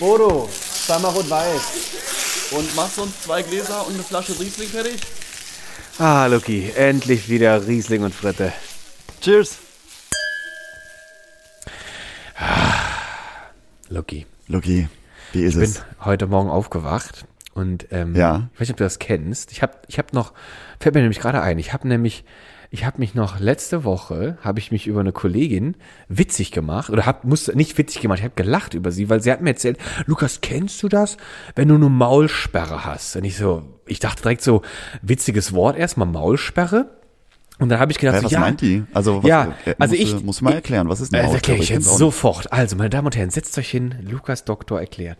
Bodo, zweimal rot-weiß. Und machst uns zwei Gläser und eine Flasche Riesling fertig? Ah, Lucky, endlich wieder Riesling und Fritte. Cheers. Lucky, Lucky, wie ist ich bin es? heute Morgen aufgewacht und ähm, Ja. ich weiß nicht, ob du das kennst. Ich habe ich hab noch, fällt mir nämlich gerade ein, ich habe nämlich, ich habe mich noch letzte Woche, habe ich mich über eine Kollegin witzig gemacht oder hab, musste nicht witzig gemacht, ich habe gelacht über sie, weil sie hat mir erzählt, Lukas, kennst du das, wenn du eine Maulsperre hast? Und ich so, ich dachte direkt so, witziges Wort erstmal, Maulsperre. Und dann habe ich gedacht, Hä, so, was ja, meint die? Also, was, ja, äh, also musst, ich du mal erklären, was ist eine äh, Das erkläre Maulsperre? ich jetzt sofort. Also, meine Damen und Herren, setzt euch hin. Lukas Doktor erklärt.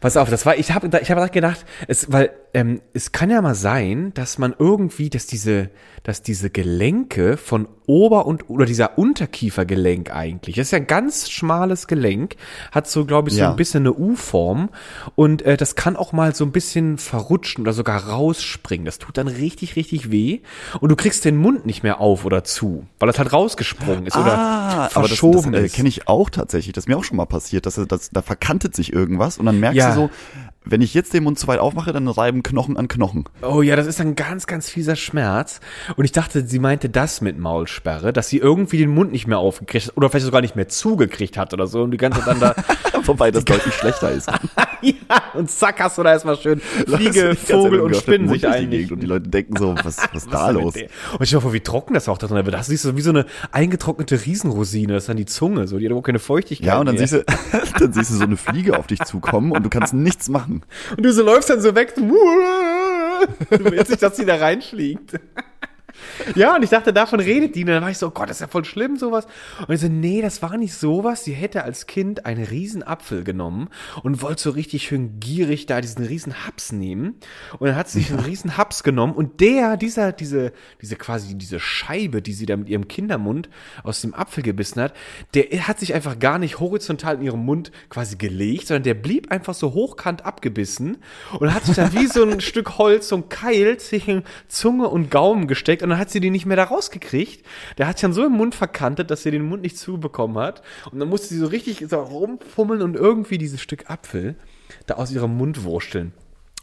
Pass auf, das war, ich habe ich hab gedacht, es, weil ähm, es kann ja mal sein, dass man irgendwie, dass diese, dass diese Gelenke von Ober- und oder dieser Unterkiefergelenk eigentlich, das ist ja ein ganz schmales Gelenk, hat so, glaube ich, so Ja. ein bisschen eine U-Form und äh, das kann auch mal so ein bisschen verrutschen oder sogar rausspringen. Das tut dann richtig, richtig weh und du kriegst den Mund nicht mehr auf oder zu, weil das halt rausgesprungen ist oder Ah, aber das, das verschoben äh, ist. kenne ich auch tatsächlich. Das ist mir auch schon mal passiert, dass, dass da verkantet sich irgendwas und dann merkst Ja. du so, wenn ich jetzt den Mund zu weit aufmache, dann reiben Knochen an Knochen. Oh ja, das ist ein ganz, ganz fieser Schmerz. Und ich dachte, sie meinte das mit Maulsperre, dass sie irgendwie den Mund nicht mehr aufgekriegt hat oder vielleicht sogar nicht mehr zugekriegt hat oder so und die ganze Zeit dann da, Wobei das deutlich schlechter ist. ja, und zack hast du da erstmal schön Fliege, Vogel und Spinnen sich eigentlich. Und die Leute denken so, was, was ist da los? der? Und ich hoffe, wie trocken das auch da drin wird. Das siehst du wie so eine eingetrocknete Riesenrosine, das ist dann die Zunge, so, die hat überhaupt keine Feuchtigkeit Ja, und dann mehr. siehst, du, dann siehst du so eine Fliege auf dich zukommen und du kannst nichts machen. Und du so läufst dann so weg. Du willst nicht, dass sie da reinfliegt. Ja, und ich dachte, davon redet die. Und dann war ich so, oh Gott, das ist ja voll schlimm, sowas. Und ich so, nee, das war nicht sowas. Sie hätte als Kind einen riesen Apfel genommen und wollte so richtig schön gierig da diesen riesen Haps nehmen. Und dann hat sie sich einen riesen Haps genommen und der, dieser, diese, diese quasi, diese Scheibe, die sie da mit ihrem Kindermund aus dem Apfel gebissen hat, der hat sich einfach gar nicht horizontal in ihrem Mund quasi gelegt, sondern der blieb einfach so hochkant abgebissen und hat sich dann wie so ein Stück Holz, so ein Keil zwischen Zunge und Gaumen gesteckt und dann hat sie den nicht mehr da rausgekriegt. Der hat sich dann so im Mund verkantet, dass sie den Mund nicht zubekommen hat. Und dann musste sie so richtig so rumfummeln und irgendwie dieses Stück Apfel da aus ihrem Mund wursteln.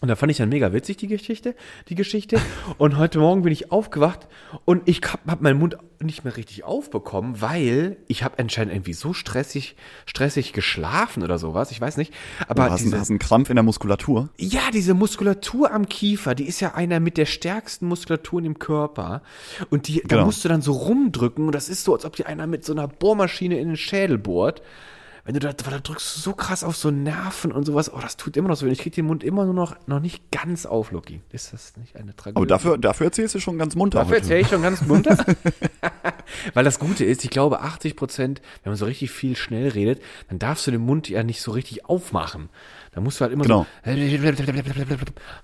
Und da fand ich dann mega witzig, die Geschichte, die Geschichte. Und heute Morgen bin ich aufgewacht und ich hab, hab meinen Mund nicht mehr richtig aufbekommen, weil ich habe anscheinend irgendwie so stressig, stressig geschlafen oder sowas. Ich weiß nicht. Aber Du hast, diese, hast einen Krampf in der Muskulatur. ja, diese Muskulatur am Kiefer, die ist ja einer mit der stärksten Muskulaturen im Körper. Und die, da Genau. musst du dann so rumdrücken. Und das ist so, als ob dir einer mit so einer Bohrmaschine in den Schädel bohrt. Wenn du da, da drückst du so krass auf so Nerven und sowas. Oh, das tut immer noch so. Ich krieg den Mund immer nur noch, noch nicht ganz auf, Loki. Ist das nicht eine Tragödie? Aber dafür, dafür erzählst du schon ganz munter. Dafür heute. erzähle ich schon ganz munter. Weil das Gute ist, ich glaube, 80 Prozent, wenn man so richtig viel schnell redet, dann darfst du den Mund ja nicht so richtig aufmachen. Da musst du halt immer Genau. so,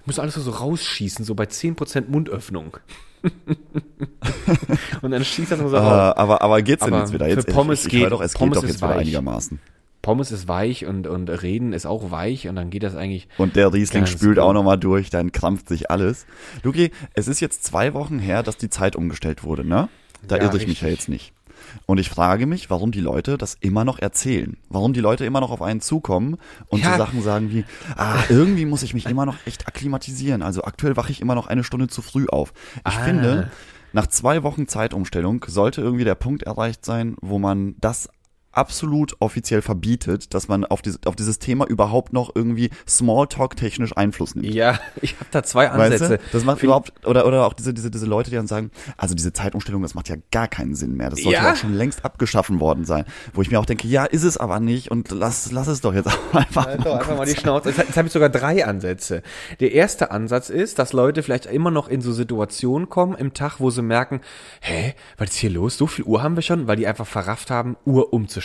musst du alles so rausschießen, so bei 10 Prozent Mundöffnung. Und dann schießt das nur so Äh, raus. aber, aber geht's denn Aber jetzt wieder? für Jetzt, Pommes ich, ich höre geht- doch, es Pommes geht doch ist jetzt wieder weich. einigermaßen. Pommes ist weich und, und Reden ist auch weich und dann geht das eigentlich. Und der Riesling spült gut. auch nochmal durch, dann krampft sich alles. Luki, es ist jetzt zwei Wochen her, dass die Zeit umgestellt wurde, ne? Da Ja, irre ich mich ja richtig. jetzt nicht. Und ich frage mich, warum die Leute das immer noch erzählen. Warum die Leute immer noch auf einen zukommen und Ja. so Sachen sagen wie, ah, irgendwie muss ich mich immer noch echt akklimatisieren. Also aktuell wache ich immer noch eine Stunde zu früh auf. Ich Ah. finde, nach zwei Wochen Zeitumstellung sollte irgendwie der Punkt erreicht sein, wo man das absolut offiziell verbietet, dass man auf, diese, auf dieses Thema überhaupt noch irgendwie Smalltalk-technisch Einfluss nimmt. Ja, ich habe da zwei Weißt Ansätze. du? Das macht überhaupt, oder, oder auch diese, diese, diese Leute, die dann sagen, also diese Zeitumstellung, das macht ja gar keinen Sinn mehr. Das sollte Ja. ja auch schon längst abgeschaffen worden sein. Wo ich mir auch denke, ja, ist es aber nicht und lass, lass es doch jetzt einfach. Halt doch einfach mal die Schnauze. Jetzt, jetzt habe ich sogar drei Ansätze. Der erste Ansatz ist, dass Leute vielleicht immer noch in so Situationen kommen im Tag, wo sie merken, hä, was ist hier los? So viel Uhr haben wir schon, weil die einfach verrafft haben, Uhr umzustellen.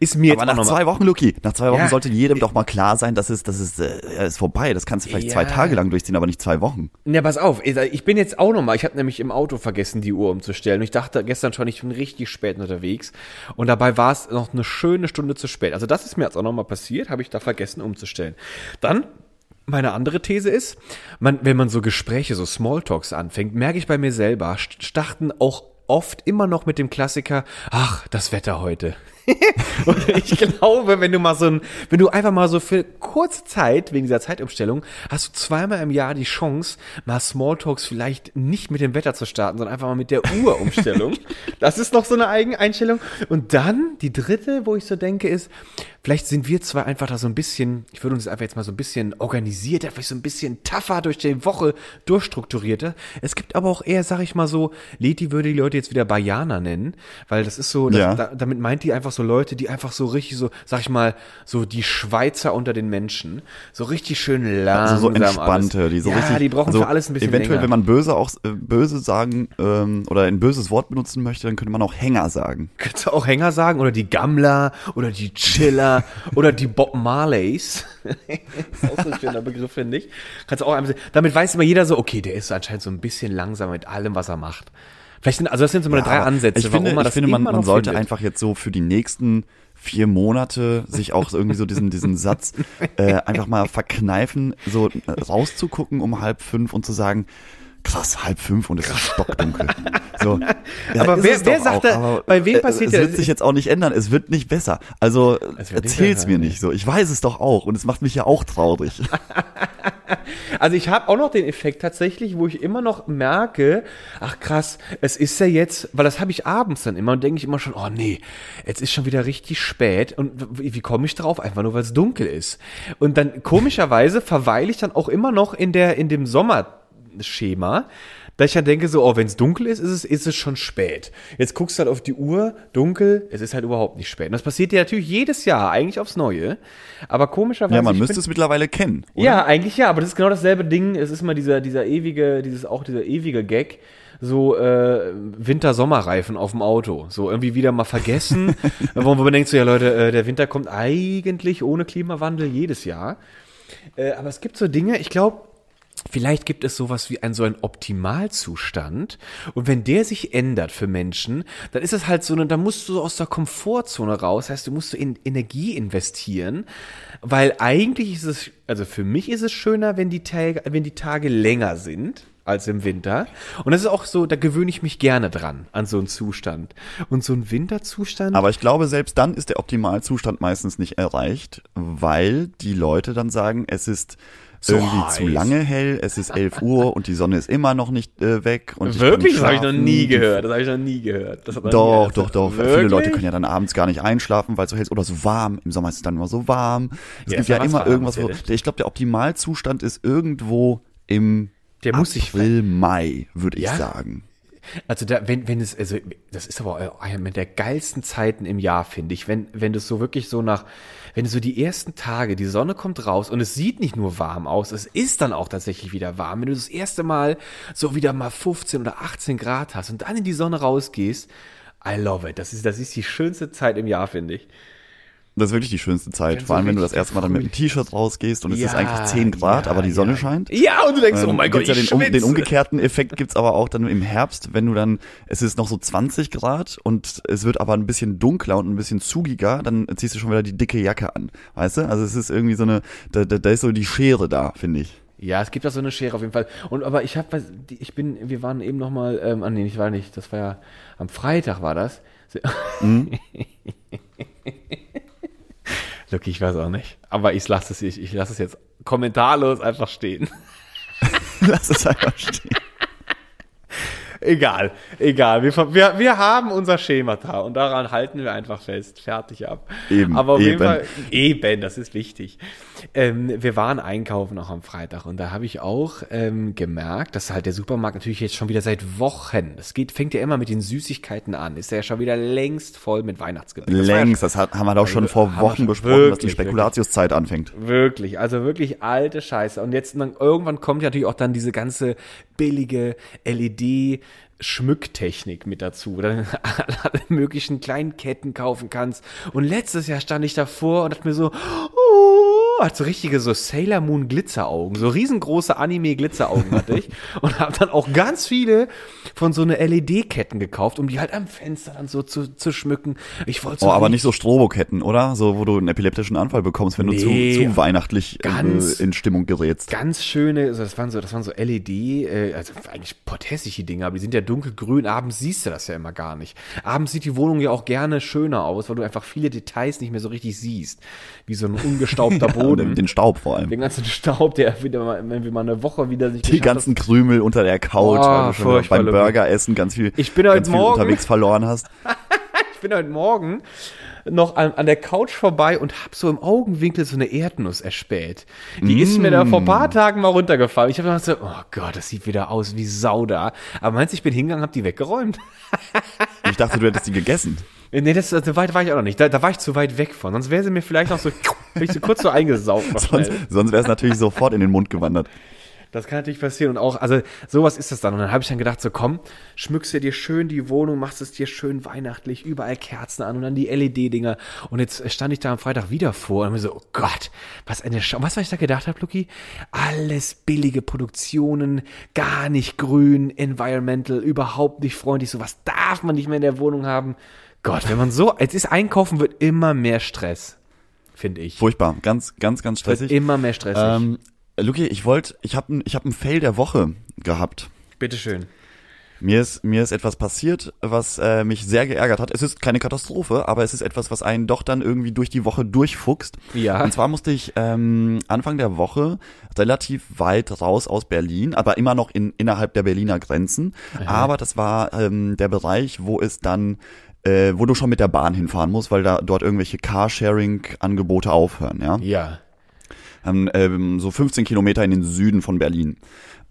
Ist mir Aber jetzt nach zwei Wochen, Luki, nach zwei Wochen Ja. sollte jedem doch mal klar sein, dass es, dass es, äh, ist vorbei. Das kannst du vielleicht zwei Ja. Tage lang durchziehen, aber nicht zwei Wochen. Ja, pass auf, ich bin jetzt auch noch mal, ich habe nämlich im Auto vergessen, die Uhr umzustellen. Und ich dachte gestern schon, ich bin richtig spät unterwegs. Und dabei war es noch eine schöne Stunde zu spät. Also das ist mir jetzt auch noch mal passiert, habe ich da vergessen umzustellen. Dann meine andere These ist, man, wenn man so Gespräche, so Smalltalks anfängt, merke ich bei mir selber, st- starten auch oft immer noch mit dem Klassiker, ach, das Wetter heute. Und ich glaube, wenn du mal so ein, wenn du einfach mal so für kurze Zeit, wegen dieser Zeitumstellung, hast du zweimal im Jahr die Chance, mal Smalltalks vielleicht nicht mit dem Wetter zu starten, sondern einfach mal mit der Uhrumstellung. das ist noch so eine Eigeneinstellung. Und dann die dritte, wo ich so denke, ist, vielleicht sind wir zwei einfach da so ein bisschen, ich würde uns einfach jetzt mal so ein bisschen organisierter, vielleicht so ein bisschen tougher durch die Woche durchstrukturierter. Es gibt aber auch eher, sag ich mal so, Leti würde die Leute jetzt wieder Bayana nennen, weil das ist so, das, Ja. da, damit meint die einfach so Leute, die einfach so richtig so, sag ich mal, so die Schweizer unter den Menschen, so richtig schön langsam Also so entspannte, alles. die so ja, richtig. die brauchen also für alles ein bisschen Eventuell, länger. wenn man böse auch äh, böse sagen ähm, oder ein böses Wort benutzen möchte, dann könnte man auch Hänger sagen. Kannst du auch Hänger sagen oder die Gammler oder die Chiller oder die Bob Marleys. ist auch so ein schöner Begriff, finde ich. Kannst auch einfach, damit weiß immer jeder so, okay, der ist anscheinend so ein bisschen langsam mit allem, was er macht. Vielleicht sind, also das sind so meine drei aber Ansätze, Ich finde, man ich finde man, man sollte findet. einfach jetzt so für die nächsten vier Monate sich auch irgendwie so diesen, diesen Satz äh, einfach mal verkneifen, so äh, rauszugucken um halb fünf und zu sagen, krass, halb fünf und es ist stockdunkel. So, ja, Aber wer- es wer sagt da- aber, bei wem äh, passiert Es der- wird sich jetzt auch nicht ändern, es wird nicht besser. Also Es erzähl's mir nicht so. Ich weiß es doch auch und es macht mich ja auch traurig. Also ich habe auch noch den Effekt tatsächlich, wo ich immer noch merke, ach krass, es ist ja jetzt, weil das habe ich abends dann immer und denke ich immer schon, oh nee, jetzt ist schon wieder richtig spät und wie, wie komme ich drauf? Einfach nur, weil es dunkel ist. Und dann komischerweise verweile ich dann auch immer noch in der in dem Sommerschema. Da ich dann denke so, oh, wenn es dunkel ist, ist es, ist es schon spät. Jetzt guckst du halt auf die Uhr, dunkel, es ist halt überhaupt nicht spät. Und das passiert dir natürlich jedes Jahr, eigentlich aufs Neue. Aber komischerweise. Ja, man müsste bin- es mittlerweile kennen. Oder? ja, eigentlich ja, aber das ist genau dasselbe Ding. Es ist immer dieser, dieser ewige, dieses auch dieser ewige Gag. So äh, Winter-Sommerreifen auf dem Auto. So irgendwie wieder mal vergessen. wo man denkt so, ja Leute, äh, der Winter kommt eigentlich ohne Klimawandel jedes Jahr. Äh, aber es gibt so Dinge, ich glaube, Vielleicht gibt es sowas wie ein so ein Optimalzustand. Und wenn der sich ändert für Menschen, dann ist es halt so, eine, dann musst du aus der Komfortzone raus, heißt du musst in Energie investieren, weil eigentlich ist es, also für mich ist es schöner, wenn die Tage, wenn die Tage länger sind als im Winter. Und das ist auch so, da gewöhne ich mich gerne dran an so einen Zustand. Und so ein Winterzustand. Aber ich glaube, selbst dann ist der Optimalzustand meistens nicht erreicht, weil die Leute dann sagen, es ist So irgendwie heiß. zu lange hell, es ist 11 Uhr und die Sonne ist immer noch nicht äh, weg. Und Wirklich? Das habe ich noch nie gehört. Das habe ich noch nie gehört. Das noch nie Doch, doch, doch. Viele? Leute können ja dann abends gar nicht einschlafen, weil es so hell ist oder so warm. Im Sommer ist es dann immer so warm. Es Ja, gibt ja immer irgendwas, wo, ich glaube, der Optimalzustand ist irgendwo im Der muss April, Mai, würde ich Ja? sagen. Also da, wenn, wenn es, also das ist aber auch eine der geilsten Zeiten im Jahr, finde ich, wenn, wenn du so wirklich so nach, wenn du so die ersten Tage, die Sonne kommt raus und es sieht nicht nur warm aus, es ist dann auch tatsächlich wieder warm. Wenn du das erste Mal so wieder mal 15 oder 18 Grad hast und dann in die Sonne rausgehst, I love it. Das ist, das ist die schönste Zeit im Jahr, finde ich. Das ist wirklich die schönste Zeit. Vor allem, wenn du das erste Mal dann mit dem T-Shirt rausgehst und es ist Ja, eigentlich 10 Grad, ja, aber die Sonne ja. scheint. Ja, und du denkst, oh Ähm, mein Gott, gibt's ich ja den, um, den umgekehrten Effekt gibt's aber auch dann im Herbst, wenn du dann, es ist noch so 20 Grad und es wird aber ein bisschen dunkler und ein bisschen zugiger, dann ziehst du schon wieder die dicke Jacke an. Weißt du? Also es ist irgendwie so eine, da, da, da ist so die Schere da, finde ich. Ja, es gibt da so eine Schere auf jeden Fall. Und aber ich habe, ich bin, wir waren eben noch mal, ähm, ah nee, ich war nicht, das war ja am Freitag war das. Lucky, ich weiß auch nicht. Aber ich lasse es, ich, ich lasse es jetzt kommentarlos einfach stehen. Lass es einfach stehen. Egal, egal. Wir, wir, wir haben unser Schemata und daran halten wir einfach fest. Fertig ab. Eben, Aber auf jeden eben. Fall, eben, das ist wichtig. Ähm, wir waren einkaufen auch am Freitag und da habe ich auch ähm, gemerkt, dass halt der Supermarkt natürlich jetzt schon wieder seit Wochen, es geht, fängt ja immer mit den Süßigkeiten an, ist ja schon wieder längst voll mit Weihnachtsgebäck. Das war ja Längst, das haben wir doch schon vor Wochen schon besprochen, dass die wirklich, Spekulatiuszeit anfängt. Wirklich, also wirklich alte Scheiße. Und jetzt dann, irgendwann kommt ja natürlich auch dann diese ganze billige LED-Schmücktechnik mit dazu, wo du alle möglichen kleinen Ketten kaufen kannst. Und letztes Jahr stand ich davor und dachte mir so, oh, hat so richtige so Sailor Moon Glitzeraugen, so riesengroße Anime Glitzeraugen hatte ich und habe dann auch ganz viele von so eine LED-Ketten gekauft, um die halt am Fenster dann so zu, zu schmücken. Ich wollte so Oh, aber nicht so Stroboketten, oder? So, wo du einen epileptischen Anfall bekommst, wenn du Nee. zu, zu weihnachtlich Ganz- äh, in Stimmung gerätst. ganz schöne, also das waren so, das waren so LED, äh, also eigentlich potthässliche Dinge, aber die sind ja dunkelgrün. Abends siehst du das ja immer gar nicht. Abends sieht die Wohnung ja auch gerne schöner aus, weil du einfach viele Details nicht mehr so richtig siehst. Wie so ein ungestaubter Oder Boden. den Staub vor allem. den ganzen Staub, der wieder mal, wenn wir mal eine Woche wieder sich Die ganzen Krümel unter der Couch, Oh, weil du schon beim Lucky. Burgeressen ganz viel, Ich bin heute ganz viel Morgen- unterwegs verloren hast. Ich bin heute Morgen noch an, an der Couch vorbei und hab so im Augenwinkel so eine Erdnuss erspäht. Die ist mir da vor ein paar Tagen mal runtergefallen. Ich habe gedacht so, oh Gott, das sieht wieder aus wie Sau da. Aber meinst du, ich bin hingegangen, hab die weggeräumt? Ich dachte, du hättest die gegessen. Nee, das, so weit war ich auch noch nicht. Da, da war ich zu weit weg von. Sonst wäre sie mir vielleicht noch so, ich so kurz so eingesaugt. Sonst, sonst wäre es natürlich sofort in den Mund gewandert. Das kann natürlich passieren. Und auch, also sowas ist das dann. Und dann habe ich dann gedacht, so komm, schmückst du dir schön die Wohnung, machst es dir schön weihnachtlich, überall Kerzen an und dann die LED-Dinger. Und jetzt stand ich da am Freitag wieder vor und mir so, oh Gott, was eine Schau. Was, was ich da gedacht habe, Luki? Alles billige Produktionen, gar nicht grün, environmental, überhaupt nicht freundlich. Sowas darf man nicht mehr in der Wohnung haben. Gott, wenn man so, jetzt ist einkaufen, wird immer mehr Stress. Finde ich. Furchtbar. Ganz, ganz, ganz Wird stressig. immer mehr stressig. Ähm, Luki, ich wollte, ich habe ich hab ein Fail der Woche gehabt. Bitteschön. Mir ist, mir ist etwas passiert, was äh, mich sehr geärgert hat. Es ist keine Katastrophe, aber es ist etwas, was einen doch dann irgendwie durch die Woche durchfuchst. Ja. Und zwar musste ich ähm, Anfang der Woche relativ weit raus aus Berlin, aber immer noch in, innerhalb der Berliner Grenzen. Aber das war ähm, der Bereich, wo es dann äh, wo du schon mit der Bahn hinfahren musst, weil da dort irgendwelche Carsharing-Angebote aufhören, ja. Ja. Ähm, ähm, so 15 Kilometer in den Süden von Berlin.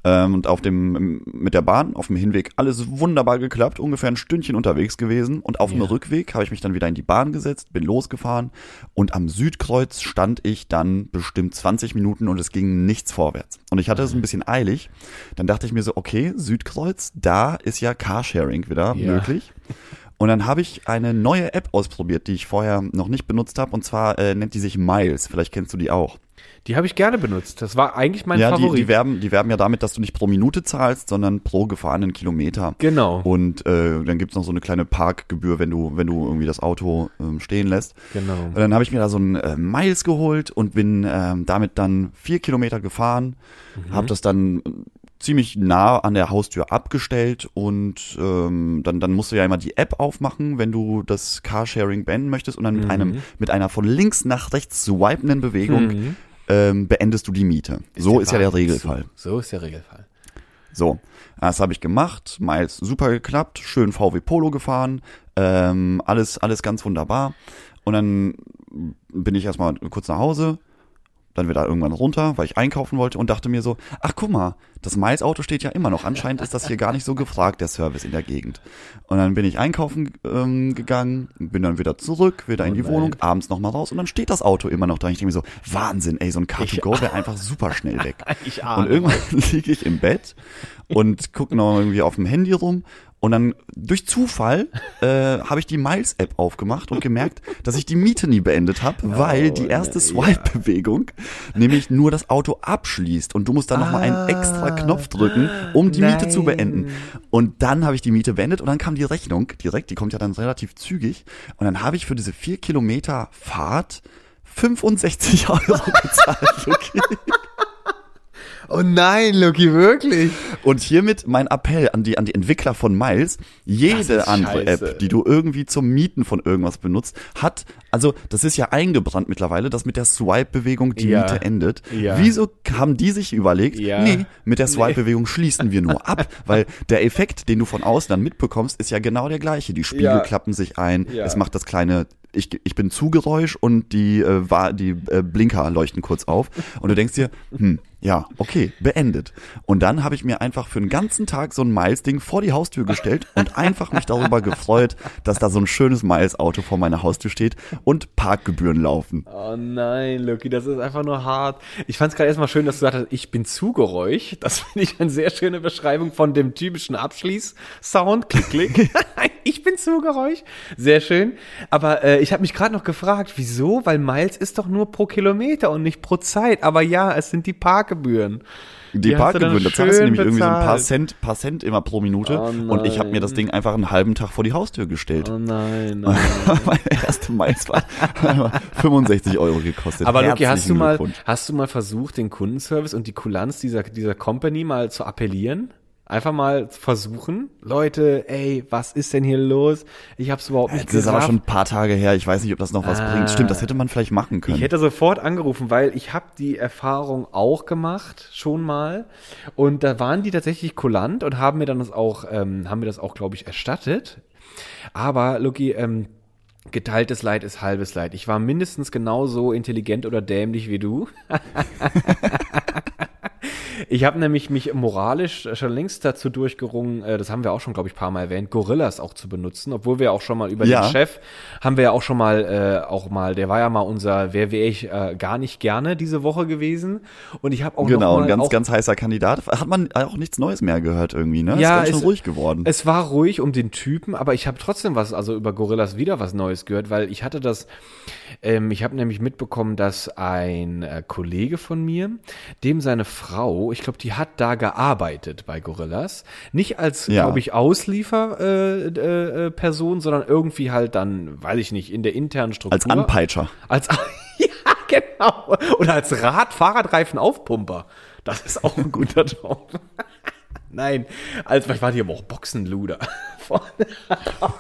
Ähm, und auf dem, mit der Bahn, auf dem Hinweg, alles wunderbar geklappt, ungefähr ein Stündchen unterwegs gewesen. Und auf dem Ja. Rückweg habe ich mich dann wieder in die Bahn gesetzt, bin losgefahren und am Südkreuz stand ich dann bestimmt 20 Minuten und es ging nichts vorwärts. Und ich hatte es ein bisschen eilig. Dann dachte ich mir so, okay, Südkreuz, da ist ja Carsharing wieder Ja. möglich. Und dann habe ich eine neue App ausprobiert, die ich vorher noch nicht benutzt habe. Und zwar äh, nennt die sich Miles. Vielleicht kennst du die auch. Die habe ich gerne benutzt. Das war eigentlich mein ja, die, Favorit. die, werben, die werben ja damit, dass du nicht pro Minute zahlst, sondern pro gefahrenen Kilometer. Genau. Und äh, dann gibt's noch so eine kleine Parkgebühr, wenn du, wenn du irgendwie das Auto ähm, stehen lässt. Genau. Und dann habe ich mir da so ein äh, Miles geholt und bin ähm, damit dann vier Kilometer gefahren, Mhm. habe das dann ziemlich nah an der Haustür abgestellt und ähm, dann, dann musst du ja immer die App aufmachen, wenn du das Carsharing beenden möchtest und dann Mhm. mit einem mit einer von links nach rechts swipenden Bewegung Mhm. ähm, beendest du die Miete. so ist ja der. Regelfall. So, so ist der Regelfall. So, das habe ich gemacht, Miles super geklappt, schön VW Polo gefahren, ähm, alles, alles ganz wunderbar. Und dann bin ich erstmal kurz nach Hause, dann wieder irgendwann runter, weil ich einkaufen wollte und dachte mir so, ach guck mal, das Miles-Auto steht ja immer noch. Anscheinend ist das hier gar nicht so gefragt, der Service in der Gegend. Und dann bin ich einkaufen ähm, gegangen, bin dann wieder zurück, wieder in die nein. Wohnung, abends nochmal raus und dann steht das Auto immer noch da. Ich denke mir so, Wahnsinn, ey, so ein Car2Go wäre einfach super schnell weg. Ich Und irgendwann liege ich im Bett und gucke noch irgendwie auf dem Handy rum. Und dann durch Zufall äh, habe ich die Miles-App aufgemacht und gemerkt, dass ich die Miete nie beendet habe, weil die erste Swipe-Bewegung nämlich nur das Auto abschließt und du musst dann noch nochmal einen extra Knopf drücken, um die Miete zu beenden. Und dann habe ich die Miete beendet und dann kam die Rechnung direkt, die kommt ja dann relativ zügig. Und dann habe ich für diese vier Kilometer Fahrt 65 Euro bezahlt. Okay. Oh nein, Lucky, wirklich? Und hiermit mein Appell an die, an die Entwickler von Miles. Jede andere scheiße. App, die du irgendwie zum Mieten von irgendwas benutzt, hat, also das ist ja eingebrannt mittlerweile, dass mit der Swipe-Bewegung die Ja. Miete endet. Ja. Wieso haben die sich überlegt, Ja. nee, mit der Swipe-Bewegung schließen wir nur ab, weil der Effekt, den du von außen dann mitbekommst, ist ja genau der gleiche. Die Spiegel klappen sich ein, es macht das kleine ich, ich bin Zugeräusch und die, äh, war, die äh, Blinker leuchten kurz auf und du denkst dir, hm, ja, okay, beendet. Und dann habe ich mir einfach für einen ganzen Tag so ein Miles-Ding vor die Haustür gestellt und einfach mich darüber gefreut, dass da so ein schönes Miles-Auto vor meiner Haustür steht und Parkgebühren laufen. Oh nein, Lucky, das ist einfach nur hart. Ich fand es gerade erstmal schön, dass du gesagt hast, ich bin Zugeräusch. Das finde ich eine sehr schöne Beschreibung von dem typischen Abschließ-Sound. Klick, klick. ich bin Zugeräusch. Sehr schön. Aber äh, ich habe mich gerade noch gefragt, wieso? Weil Miles ist doch nur pro Kilometer und nicht pro Zeit. Aber ja, es sind die Parkgebühren. Die Die Parkgebühren, da zahlst du nämlich irgendwie so ein paar bezahlt. Cent, paar Cent immer pro Minute. Oh und ich habe mir das. Ding einfach einen halben Tag vor die Haustür gestellt. Oh nein, nein. Meine erste Mais war 65 Euro gekostet. Aber Luki, hast du mal, hast du mal versucht, den Kundenservice und die Kulanz dieser, dieser Company mal zu appellieren? Einfach mal versuchen. Leute, ey, was ist denn hier los? Ich hab's überhaupt nicht Das ist aber schon ein paar Tage her. Ich weiß nicht, ob das noch was Ah. bringt. Stimmt, das hätte man vielleicht machen können. Ich hätte sofort angerufen, weil ich habe die Erfahrung auch gemacht, schon mal. Und da waren die tatsächlich kulant und haben mir dann das auch, ähm, haben mir das auch, glaube ich, erstattet. Aber, Luki, ähm, geteiltes Leid ist halbes Leid. Ich war mindestens genauso intelligent oder dämlich wie du. Ich habe nämlich mich moralisch schon längst dazu durchgerungen, äh, das haben wir auch schon, glaube ich, ein paar Mal erwähnt, Gorillas auch zu benutzen, obwohl wir auch schon mal über Ja. den Chef haben wir ja auch schon mal, äh, auch mal, der war ja mal unser, wer wäre ich, äh, gar nicht gerne diese Woche gewesen. Und ich habe auch Genau, mal ein ganz, auch, ganz heißer Kandidat. Hat man auch nichts Neues mehr gehört irgendwie, ne? Ja, ist ganz schön es- ruhig geworden. Es war ruhig um den Typen, aber ich habe trotzdem was, also über Gorillas wieder was Neues gehört, weil ich hatte das, ähm, ich habe nämlich mitbekommen, dass ein äh, Kollege von mir, dem seine Frau, ich glaube, die hat da gearbeitet bei Gorillas, nicht als, Ja. glaube ich, Auslieferperson, äh, äh, sondern irgendwie halt dann, weiß ich nicht, in der internen Struktur. Als Anpeitscher. Als, ja, genau. Oder als Rad, Fahrradreifen-Aufpumper. Das ist auch ein guter Job. Nein, als vielleicht war die aber auch Boxenluder. Oh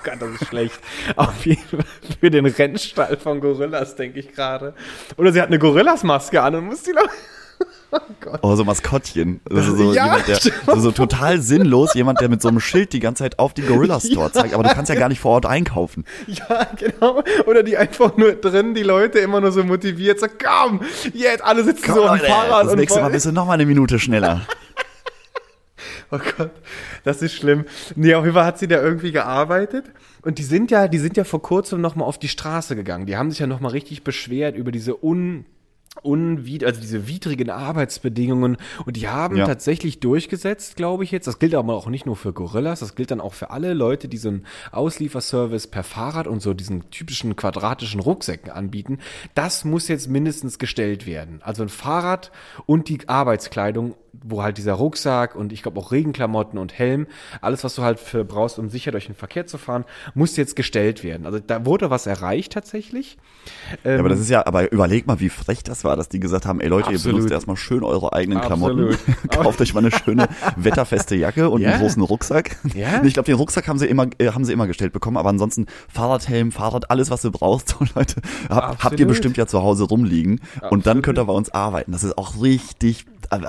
Gott, das ist schlecht. Auf jeden Fall für den Rennstall von Gorillas, denke ich gerade. Oder sie hat eine Gorillas-Maske an und muss die Leute. Oh, so Maskottchen. Also so, Ja, jemand, der, so, so total sinnlos, jemand, der mit so einem Schild die ganze Zeit auf die Gorilla Store zeigt, aber du kannst ja gar nicht vor Ort einkaufen. Ja, genau. Oder die einfach nur drin, die Leute immer nur so motiviert, so komm, jetzt alle sitzen so am Fahrrad das und nächste Mal bist du noch mal eine Minute schneller. Oh Gott, das ist schlimm. Nee, auf jeden Fall hat sie da irgendwie gearbeitet. Und die sind ja, die sind ja vor kurzem noch mal auf die Straße gegangen. Die haben sich ja noch mal richtig beschwert über diese un unwid also diese widrigen Arbeitsbedingungen und die haben Ja. tatsächlich durchgesetzt, glaube ich jetzt. Das gilt aber auch nicht nur für Gorillas, das gilt dann auch für alle Leute, die so einen Auslieferservice per Fahrrad und so diesen typischen quadratischen Rucksäcken anbieten. Das muss jetzt mindestens gestellt werden. Also ein Fahrrad und die Arbeitskleidung, wo halt dieser Rucksack und ich glaube auch Regenklamotten und Helm, alles was du halt für brauchst, um sicher durch den Verkehr zu fahren, muss jetzt gestellt werden. Also da wurde was erreicht tatsächlich. Ja, aber das ist ja, aber überleg mal, wie frech das war, dass die gesagt haben, ey Leute, ihr Absolut. benutzt erstmal schön eure eigenen Absolut. Klamotten, kauft euch mal eine schöne wetterfeste Jacke und Ja. einen großen Rucksack. Nee, Ich glaube, den Rucksack haben sie immer, äh, haben sie immer gestellt bekommen, aber ansonsten Fahrradhelm, Fahrrad, alles, was du brauchst, so Leute, hab, habt ihr Absolut. bestimmt ja zu Hause rumliegen und dann Absolut. könnt ihr bei uns arbeiten. Das ist auch richtig,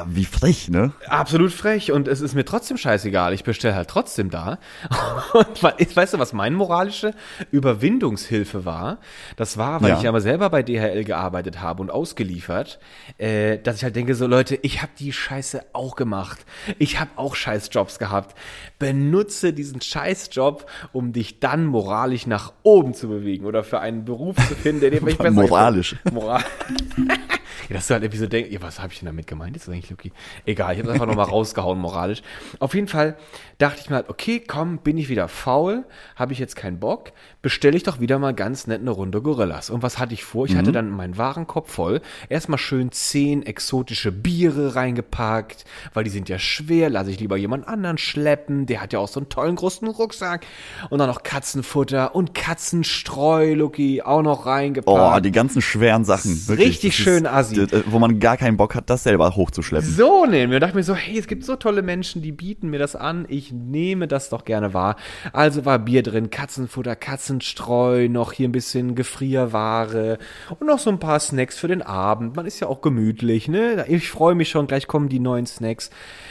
wie frech, ne? Absolut frech und es ist mir trotzdem scheißegal. Ich bestelle halt trotzdem da. Und we- weißt du, was meine moralische Überwindungshilfe war? Das war, weil Ja. ich aber selber bei DHL gearbeitet habe und ausgeliefert, äh, dass ich halt denke, so Leute, ich habe die Scheiße auch gemacht. Ich habe auch Scheißjobs gehabt. Benutze diesen Scheißjob, um dich dann moralisch nach oben zu bewegen oder für einen Beruf zu finden, der dir vielleicht besser Moralisch. gefällt. Ja, dass du halt irgendwie so denkst, ja, was habe ich denn damit gemeint? Ist das eigentlich Lucky? Egal, ich habe einfach nochmal rausgehauen moralisch. Auf jeden Fall dachte ich mir halt, okay, komm, bin ich wieder faul, habe ich jetzt keinen Bock, bestelle ich doch wieder mal ganz nett eine Runde Gorillas. Und was hatte ich vor? Ich hatte dann meinen Warenkorb voll. Erstmal schön zehn exotische Biere reingepackt, weil die sind ja schwer, lasse ich lieber jemand anderen schleppen. Der hat ja auch so einen tollen großen Rucksack. Und dann noch Katzenfutter und Katzenstreu, Lucky, auch noch reingepackt. Oh, die ganzen schweren Sachen. Wirklich. Richtig Das schön ist, assi. Wo man gar keinen Bock hat, das selber hochzuschleppen. So nehmen wir. Da dachte mir so, hey, es gibt so tolle Menschen, die bieten mir das an. Ich nehme das doch gerne wahr. Also war Bier drin, Katzenfutter, Katzenstreu, noch hier ein bisschen Gefrierware und noch so ein paar Snacks für den Abend. Man ist ja auch gemütlich, ne? Ich freue mich schon, gleich kommen die neuen Snacks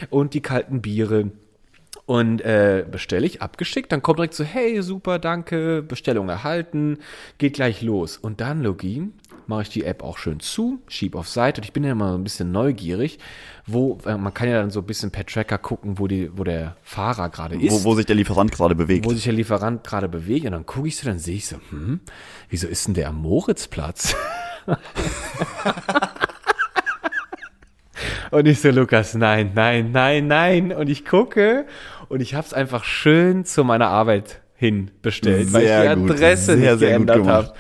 und die kalten Biere. Und äh, bestelle ich, abgeschickt, dann kommt direkt so, hey, super, danke, Bestellung erhalten, geht gleich los. Und dann, Logi, mache ich die App auch schön zu, schieb auf Seite und ich bin ja immer so ein bisschen neugierig, wo, äh, man kann ja dann so ein bisschen per Tracker gucken, wo, die, wo der Fahrer gerade ist Wo, wo sich der Lieferant gerade bewegt. wo sich der Lieferant gerade bewegt und dann gucke ich so, dann sehe ich so, hm, wieso ist denn der am Moritzplatz? und ich so, Lukas, nein, nein, nein, nein. Und ich gucke und ich habe es einfach schön zu meiner Arbeit hin bestellt, weil ich Sehr die gut, Adresse sehr, nicht sehr gut geändert habe.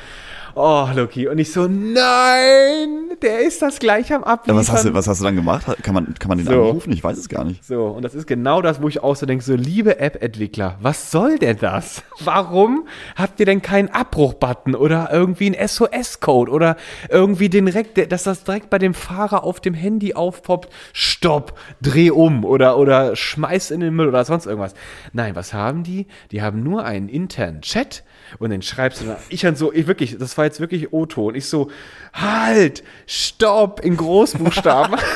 Oh, Loki. Und ich so, nein, der ist das gleich am Ja, Abliefern. was, hast du, was hast du dann gemacht? Kann man, kann man den So. anrufen? Ich weiß es gar nicht. So, und das ist genau das, wo ich auch so denke, so, liebe App-Entwickler, was soll denn das? Warum habt ihr denn keinen Abbruch-Button oder irgendwie einen SOS-Code oder irgendwie den direkt, dass das direkt bei dem Fahrer auf dem Handy aufpoppt, stopp, dreh um oder, oder schmeiß in den Müll oder sonst irgendwas. Nein, was haben die? Die haben nur einen internen Chat und dann schreibst du dann, ich dann so, ich wirklich, das war jetzt wirklich O-Ton, ich so, halt, stopp, in Großbuchstaben.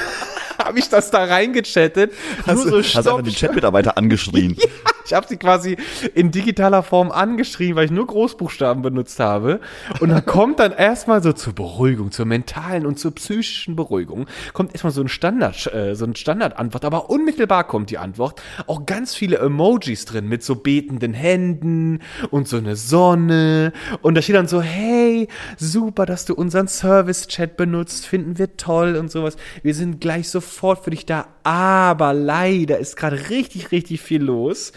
habe ich das da reingechattet. Hast, nur du, so hast einfach den Chat-Mitarbeiter angeschrien. ich habe sie quasi in digitaler Form angeschrien, weil ich nur Großbuchstaben benutzt habe. Und dann kommt dann erstmal so zur Beruhigung, zur mentalen und zur psychischen Beruhigung, kommt erstmal so ein Standard, äh, so ein Standardantwort. Aber unmittelbar kommt die Antwort. Auch ganz viele Emojis drin mit so betenden Händen und so eine Sonne. Und da steht dann so, hey, super, dass du unseren Service-Chat benutzt, finden wir toll und sowas. Wir sind gleich sofort für dich da. Aber leider ist gerade richtig, richtig viel los.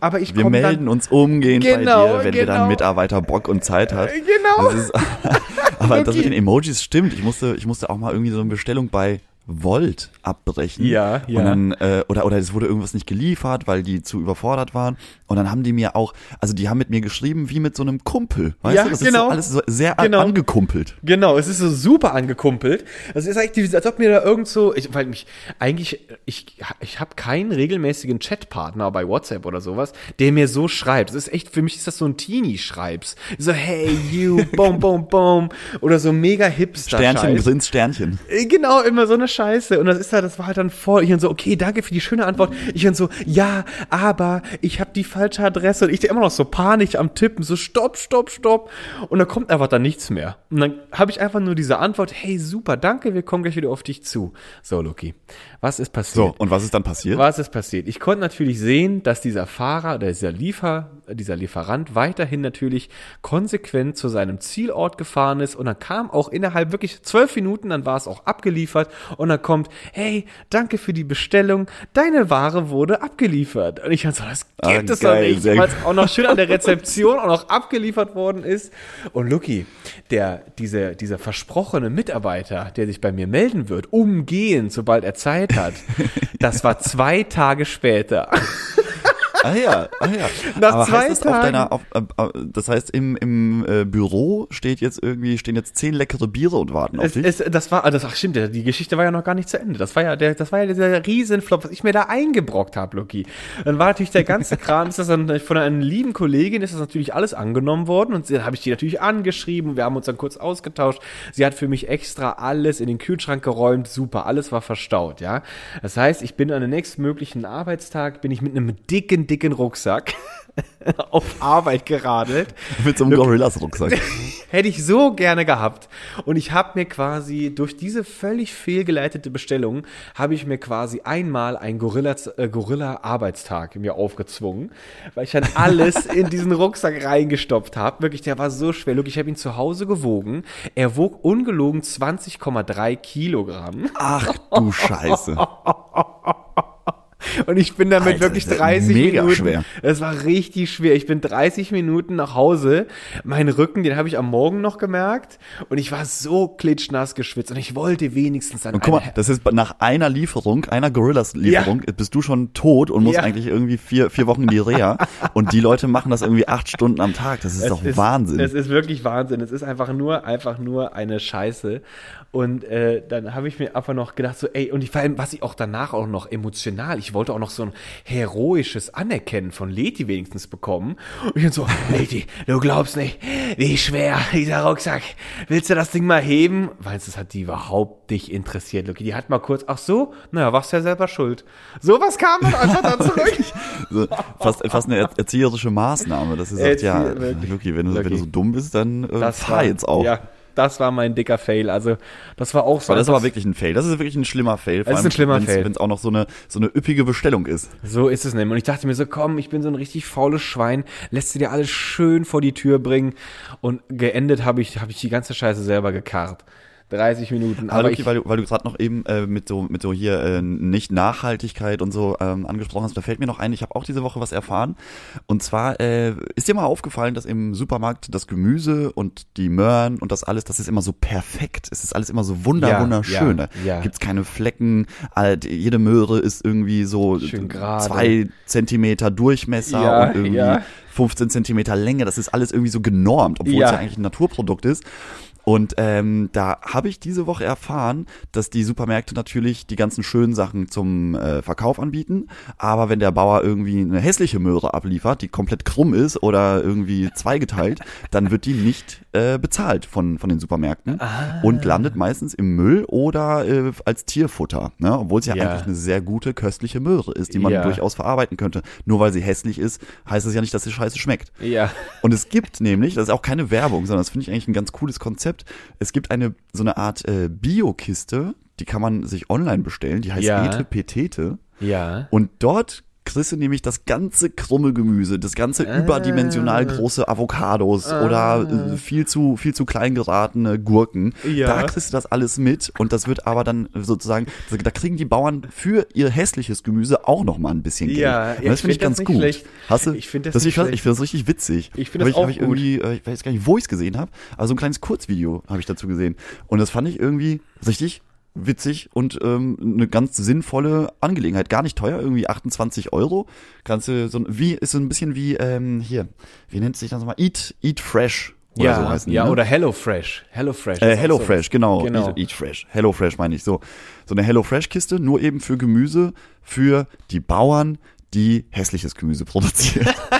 Aber ich Wir melden dann, uns umgehend Genau, bei dir, wenn wir dann genau. Mitarbeiter Bock und Zeit hat. Genau. Das ist, aber das mit den Emojis stimmt. Ich musste, ich musste auch mal irgendwie so eine Bestellung bei Volt abbrechen. Ja, ja. Und dann, äh, oder, oder es wurde irgendwas nicht geliefert, weil die zu überfordert waren. Und dann haben die mir auch, also die haben mit mir geschrieben wie mit so einem Kumpel. Weißt Ja, du? Das genau. ist so alles so sehr Genau. angekumpelt. Genau, es ist so super angekumpelt. Das ist eigentlich, als ob mir da irgend so, ich, weil mich, eigentlich, ich, ich habe keinen regelmäßigen Chatpartner bei WhatsApp oder sowas, der mir so schreibt. Das ist echt, für mich ist das so ein Teenie-Schreibs. So, hey, you, boom, boom, boom. Oder so mega hipster Sternchen. Grins, Sternchen. Äh, Genau, immer so eine Scheiße. Und das ist halt, das war halt dann voll. Ich dann so, okay, danke für die schöne Antwort. Ich dann so, ja, aber ich habe die falsche Adresse. Und ich immer noch so panisch am Tippen, so stopp, stopp, stopp. Und da kommt einfach dann nichts mehr. Und dann habe ich einfach nur diese Antwort, hey, super, danke, wir kommen gleich wieder auf dich zu. So, Loki, was ist passiert? So, und was ist dann passiert? Was ist passiert? Ich konnte natürlich sehen, dass dieser Fahrer oder dieser Liefer, dieser Lieferant weiterhin natürlich konsequent zu seinem Zielort gefahren ist und dann kam auch innerhalb wirklich zwölf Minuten, dann war es auch abgeliefert und dann kommt, hey, danke für die Bestellung, deine Ware wurde abgeliefert. Und ich dachte so, das gibt Ah, es doch nicht, weil es auch noch schön an der Rezeption auch noch abgeliefert worden ist. Und Lucky, der, diese, dieser versprochene Mitarbeiter, der sich bei mir melden wird, umgehend, sobald er Zeit hat, das war zwei Tage später. Ah ja, ah ja. Nach Aber zwei heißt das auf Tagen- deiner, auf, äh, äh, das heißt im, im äh, Büro steht jetzt irgendwie, stehen jetzt zehn leckere Biere und warten auf Es, dich. es, das war, also, ach stimmt, die Geschichte war ja noch gar nicht zu Ende. Das war ja der, das war ja dieser Riesenflop, was ich mir da eingebrockt habe, Loki. Dann war natürlich der ganze Kram, ist das dann von einer lieben Kollegin ist das natürlich alles angenommen worden und dann habe ich die natürlich angeschrieben, wir haben uns dann kurz ausgetauscht. Sie hat für mich extra alles in den Kühlschrank geräumt, super, alles war verstaut, ja. Das heißt, ich bin an den nächstmöglichen Arbeitstag, bin ich mit einem dicken, dicken Rucksack auf Arbeit geradelt. Mit so einem Gorillas-Rucksack. Hätte ich so gerne gehabt. Und ich habe mir quasi durch diese völlig fehlgeleitete Bestellung, habe ich mir quasi einmal einen Gorilla, äh, Gorilla-Arbeitstag mir aufgezwungen, weil ich dann alles in diesen Rucksack reingestopft habe. Wirklich, der war so schwer. Look, ich habe ihn zu Hause gewogen. Er wog ungelogen 20,3 Kilogramm. Ach du Scheiße. Und ich bin damit Alter, wirklich das ist ja 30 mega Minuten. schwer. Es war richtig schwer. Ich bin 30 Minuten nach Hause. Mein Rücken, den habe ich am Morgen noch gemerkt. Und ich war so klitschnass geschwitzt. Und ich wollte wenigstens dann Und guck mal, das ist nach einer Lieferung, einer Gorillas-Lieferung, bist du schon tot und musst Ja. eigentlich irgendwie vier, vier Wochen in die Reha. und die Leute machen das irgendwie acht Stunden am Tag. Das ist Es doch Wahnsinn. Es ist wirklich Wahnsinn. Es ist einfach nur, einfach nur eine Scheiße. Und äh, dann habe ich mir einfach noch gedacht, so, ey, und ich, vor allem, was ich auch danach auch noch emotional, ich wollte auch noch so ein heroisches Anerkennen von Leti wenigstens bekommen. Und ich bin so, Leti, du glaubst nicht, wie schwer dieser Rucksack. Willst du das Ding mal heben? Du, das hat die überhaupt nicht interessiert, Luki. Die hat mal kurz, ach so, naja, warst ja selber schuld. Sowas kam dann einfach da zurück. so, fast, fast eine er- erzieherische Maßnahme, dass sie sagt, ja, Erzieher- wirklich. Luki, wenn du, wenn du so dumm bist, dann äh, Das fahr jetzt auch. Ja, das war mein dicker Fail. Also, das war auch so. Weil das aber wirklich ein Fail. Das ist wirklich ein schlimmer Fail. Das ist ein schlimmer Fail. Wenn es auch noch so eine, so eine üppige Bestellung ist. So ist es nämlich. Und ich dachte mir so, komm, ich bin so ein richtig faules Schwein, lässt du dir alles schön vor die Tür bringen. Und geendet habe ich, habe ich die ganze Scheiße selber gekarrt. 30 Minuten. Aber, Aber Luki, weil du, weil du gerade noch eben äh, mit so mit so hier äh, nicht Nachhaltigkeit und so ähm, angesprochen hast, da fällt mir noch ein, ich habe auch diese Woche was erfahren. Und zwar äh, ist dir mal aufgefallen, dass im Supermarkt das Gemüse und die Möhren und das alles, das ist immer so perfekt. Es ist alles immer so wunder Ja, wunderschön. ja, ja. Gibt's keine Flecken. All, jede Möhre ist irgendwie so Schön zwei Zentimeter Durchmesser Ja, und irgendwie ja. 15 Zentimeter Länge. Das ist alles irgendwie so genormt, obwohl es ja eigentlich ein Naturprodukt ist. Und ähm, da habe ich diese Woche erfahren, dass die Supermärkte natürlich die ganzen schönen Sachen zum äh, Verkauf anbieten. Aber wenn der Bauer irgendwie eine hässliche Möhre abliefert, die komplett krumm ist oder irgendwie zweigeteilt, dann wird die nicht äh, bezahlt von, von den Supermärkten Ah. und landet meistens im Müll oder äh, als Tierfutter. Ne? Obwohl es ja, Ja. eigentlich eine sehr gute, köstliche Möhre ist, die man Ja. durchaus verarbeiten könnte. Nur weil sie hässlich ist, heißt es ja nicht, dass sie scheiße schmeckt. ja. Und es gibt nämlich, das ist auch keine Werbung, sondern das finde ich eigentlich ein ganz cooles Konzept. Es gibt eine so eine Art äh, Bio-Kiste, die kann man sich online bestellen, die heißt Ja. Ete Petete. Ja. Und dort kriegst du nämlich das ganze krumme Gemüse, das ganze Ah. überdimensional große Avocados oder äh, viel zu viel zu klein geratene Gurken. Ja. Da kriegst du das alles mit und das wird aber dann sozusagen, da kriegen die Bauern für ihr hässliches Gemüse auch noch mal ein bisschen Geld. Ja, und das ich finde ich find das ganz gut. schlecht. Hast du? Ich find das das nicht ich, schlecht. ich finde das richtig witzig. Ich find Hab das auch ich irgendwie, äh, ich weiß gar nicht, wo ich es gesehen habe, aber so ein kleines Kurzvideo habe ich dazu gesehen und das fand ich irgendwie richtig witzig und ähm, eine ganz sinnvolle Angelegenheit. Gar nicht teuer, irgendwie 28 Euro. Kannst du so ein- wie ist so ein bisschen wie ähm, hier, wie nennt sich das nochmal? Eat Eat Fresh oder ja, so heißen die, ja, ne? oder Hello Fresh. Hello Fresh. Äh, Hello so. Fresh, genau. Genau. Eat, Eat Fresh. Hello Fresh meine ich so. So eine Hello Fresh Kiste, nur eben für Gemüse, für die Bauern, die hässliches Gemüse produzieren.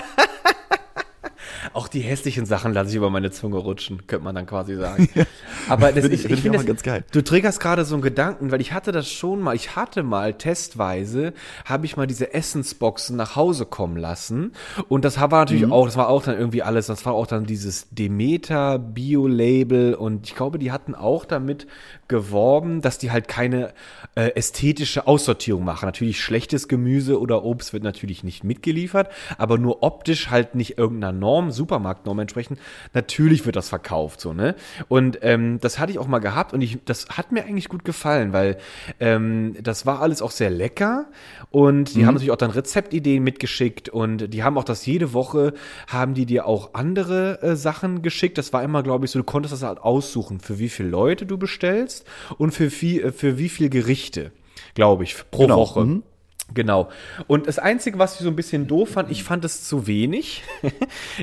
Auch die hässlichen Sachen lasse ich über meine Zunge rutschen, könnte man dann quasi sagen. Aber das, Find ich, ich- ich, find ich finde das ganz geil. Du triggerst gerade so einen Gedanken, weil ich hatte das schon mal, ich hatte mal testweise, habe ich mal diese Essensboxen nach Hause kommen lassen. Und das war natürlich Mhm. auch, das war auch dann irgendwie alles, das war auch dann dieses Demeter Bio-Label und ich glaube, die hatten auch damit geworben, dass die halt keine äh, ästhetische Aussortierung machen. Natürlich schlechtes Gemüse oder Obst wird natürlich nicht mitgeliefert, aber nur optisch halt nicht irgendeiner Norm, Supermarktnorm entsprechend. Natürlich wird das verkauft, so, ne? Und ähm, das hatte ich auch mal gehabt und ich, das hat mir eigentlich gut gefallen, weil ähm, das war alles auch sehr lecker und die haben natürlich auch dann Rezeptideen mitgeschickt und die haben auch das jede Woche, haben die dir auch andere äh, Sachen geschickt. Das war immer, glaube ich, so, du konntest das halt aussuchen, für wie viele Leute du bestellst und für, wie, äh, für wie viel Gerichte, glaube ich, pro Genau, Woche. mhm. Genau. Und das Einzige, was ich so ein bisschen doof fand, ich fand es zu wenig.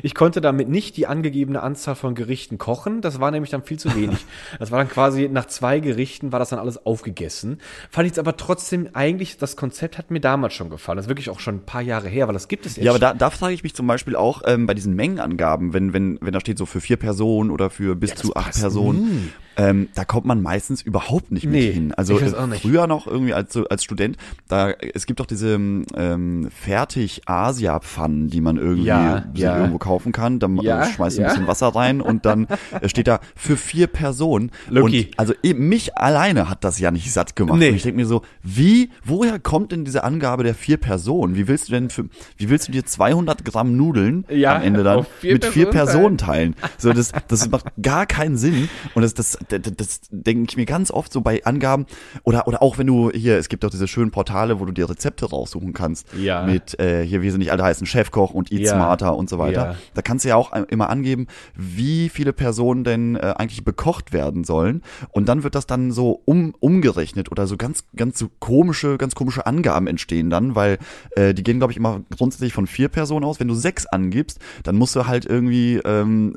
Ich konnte damit nicht die angegebene Anzahl von Gerichten kochen. Das war nämlich dann viel zu wenig. Das war dann quasi nach zwei Gerichten war das dann alles aufgegessen. Fand ich jetzt aber trotzdem eigentlich, das Konzept hat mir damals schon gefallen. Das ist wirklich auch schon ein paar Jahre her, weil das gibt es jetzt Ja, aber da, da frage ich mich zum Beispiel auch ähm, bei diesen Mengenangaben, wenn, wenn, wenn da steht so für vier Personen oder für bis das zu acht Personen, ähm, da kommt man meistens überhaupt nicht mit Nee, hin. Also äh, nicht. früher noch irgendwie als, als Student, da es gibt doch diese ähm, fertig Asia-Pfannen, die man irgendwie Ja, ja. irgendwo kaufen kann. Dann Ja, schmeißt du ein bisschen Wasser rein und dann äh, steht da für vier Personen. Lucky. Und also eben mich alleine hat das ja nicht satt gemacht. Nee. Und ich denke mir so, wie, woher kommt denn diese Angabe der vier Personen? Wie willst du denn für, wie willst du dir 200 Gramm Nudeln am Ende dann vier mit vier Personen Personen teilen? So, das, das macht gar keinen Sinn. Und das, das, das, das denke ich mir ganz oft so bei Angaben oder, oder auch wenn du hier, es gibt doch diese schönen Portale, wo du dir Rezepte raussuchen kannst. Ja. Mit, äh, hier, wie sie nicht alle heißen, Chefkoch und Eat Ja. Smarter und so weiter. Ja. Da kannst du ja auch immer angeben, wie viele Personen denn äh, eigentlich bekocht werden sollen. Und dann wird das dann so um, umgerechnet oder so ganz, ganz so komische, ganz komische Angaben entstehen dann, weil äh, die gehen, glaube ich, immer grundsätzlich von vier Personen aus. Wenn du sechs angibst, dann musst du halt irgendwie, ähm,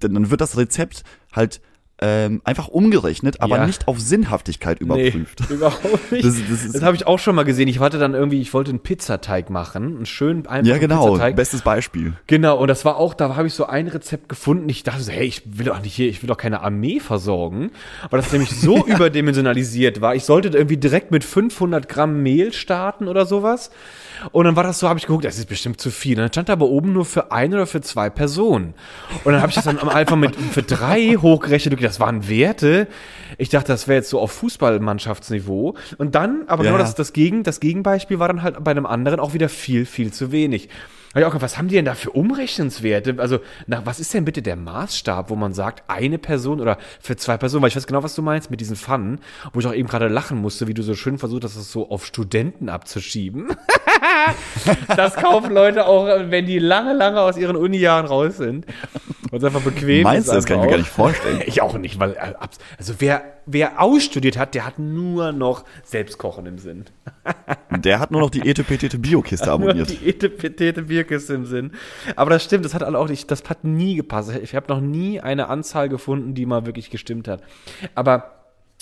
dann wird das Rezept halt ähm, einfach umgerechnet, aber Ja. nicht auf Sinnhaftigkeit überprüft. Nee, überhaupt nicht. Das- Das, das habe ich auch schon mal gesehen. Ich wollte dann irgendwie, ich wollte einen Pizzateig machen, einen schönen einfachen Ja, genau, Pizzateig. bestes Beispiel. Genau, und das war auch, da habe ich so ein Rezept gefunden. Ich dachte so, hey, ich will doch nicht hier, ich will doch keine Armee versorgen. Weil das nämlich so überdimensionalisiert war. Ich sollte irgendwie direkt mit 500 Gramm Mehl starten oder sowas. Und dann war das so, habe ich geguckt, das ist bestimmt zu viel. Und dann stand da aber oben nur für ein oder für zwei Personen. Und dann habe ich das dann am Anfang mit für drei hochgerechnet und gedacht, das waren Werte. Ich dachte, das wäre jetzt so auf Fußballmannschaftsniveau. Und dann, aber Ja, genau das, das, Gegen, das Gegenbeispiel war dann halt bei einem anderen auch wieder viel, viel zu wenig. Hab ich auch gedacht, was haben die denn da für Umrechnungswerte? Also, na, was ist denn bitte der Maßstab, wo man sagt, eine Person oder für zwei Personen? Weil ich weiß genau, was du meinst mit diesen Pfannen, wo ich auch eben gerade lachen musste, wie du so schön versucht hast, das so auf Studenten abzuschieben. das kaufen Leute auch, wenn die lange, lange aus ihren Uni-Jahren raus sind. Und es einfach bequem Meinst du, das kann ich mir gar nicht vorstellen. ich auch nicht, weil, äh, also wer, wer ausstudiert hat, der hat nur noch Selbstkochen im Sinn. Der hat nur noch die etepetete Biokiste Nur abonniert. die etepetete Bierkiste im Sinn. Aber das stimmt, das hat alle auch nicht, das hat nie gepasst. Ich habe noch nie eine Anzahl gefunden, die mal wirklich gestimmt hat. Aber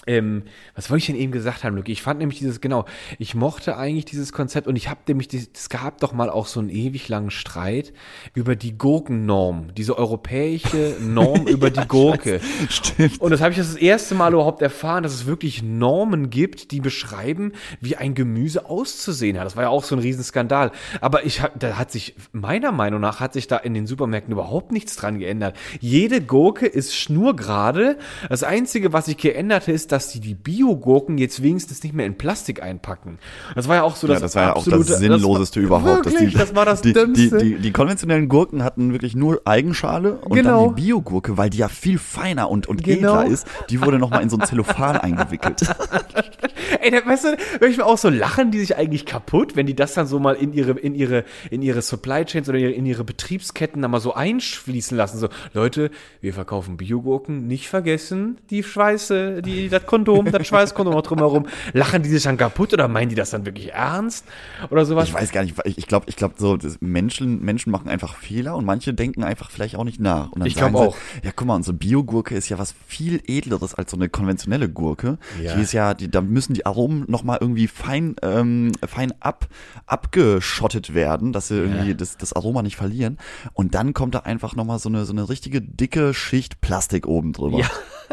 ähm, was wollte ich denn eben gesagt haben, Luki? Ich fand nämlich dieses, genau, ich mochte eigentlich dieses Konzept und ich habe nämlich, es gab doch mal auch so einen ewig langen Streit über die Gurkennorm, diese europäische Norm über die Gurke. Stimmt. Und das habe ich das erste Mal überhaupt erfahren, dass es wirklich Normen gibt, die beschreiben, wie ein Gemüse auszusehen hat. Das war ja auch so ein Riesenskandal. Aber ich hab, da hat sich, meiner Meinung nach, hat sich da in den Supermärkten überhaupt nichts dran geändert. Jede Gurke ist schnurgerade. Das Einzige, was sich geändert hat, ist, dass die die Bio-Gurken jetzt wenigstens nicht mehr in Plastik einpacken. Das war ja auch so das Ja, das war ja auch absolute- das Sinnloseste das war, überhaupt. dass Wirklich, das war das die, Dümmste. Die, die, die konventionellen Gurken hatten wirklich nur Eigenschale und Genau. dann die Biogurke, weil die ja viel feiner und, und Genau. edler ist, die wurde nochmal in so ein Zellophan eingewickelt. Ey, da, weißt du, manchmal auch so lachen die sich eigentlich kaputt, wenn die das dann so mal in ihre, in ihre, in ihre Supply Chains oder in ihre, Betriebsketten dann mal so einschließen lassen. So, Leute, wir verkaufen Biogurken, nicht vergessen, die Schweiße, die, das Kondom, das Schweißkondom noch drumherum. Lachen die sich dann kaputt oder meinen die das dann wirklich ernst? Oder sowas? Ich weiß gar nicht, ich glaube, ich glaube so, das Menschen, Menschen machen einfach Fehler und manche denken einfach vielleicht auch nicht nach. Und dann Ich sagen glaub sie, auch. Ja, guck mal, unsere Biogurke ist ja was viel edleres als so eine konventionelle Gurke. Ja. Die ist ja, die, da müssen die Aromen nochmal irgendwie fein, ähm, fein ab, abgeschottet werden, dass sie irgendwie das, das Aroma nicht verlieren. Und dann kommt da einfach nochmal so eine, so eine richtige dicke Schicht Plastik oben drüber. Ja.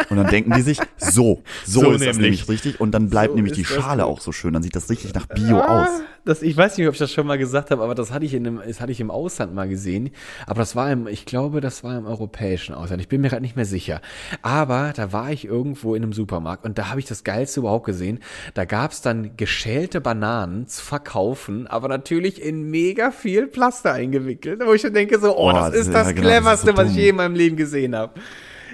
Und dann denken die sich, so, so, So ist das nämlich. nämlich richtig. Und dann bleibt So nämlich die Schale auch so schön. Dann sieht das richtig nach Bio Ah, aus. Das, ich weiß nicht, ob ich das schon mal gesagt habe, aber das hatte ich in einem, das hatte ich im Ausland mal gesehen. Aber das war im, ich glaube, das war im europäischen Ausland. Ich bin mir gerade nicht mehr sicher. Aber da war ich irgendwo in einem Supermarkt und da habe ich das Geilste überhaupt gesehen. Da gab es dann geschälte Bananen zu verkaufen, aber natürlich in mega viel Plaster eingewickelt. Wo ich dann denke so, oh, Oh, das ist das ja, genau, das ist cleverste, so was ich je in meinem Leben gesehen habe.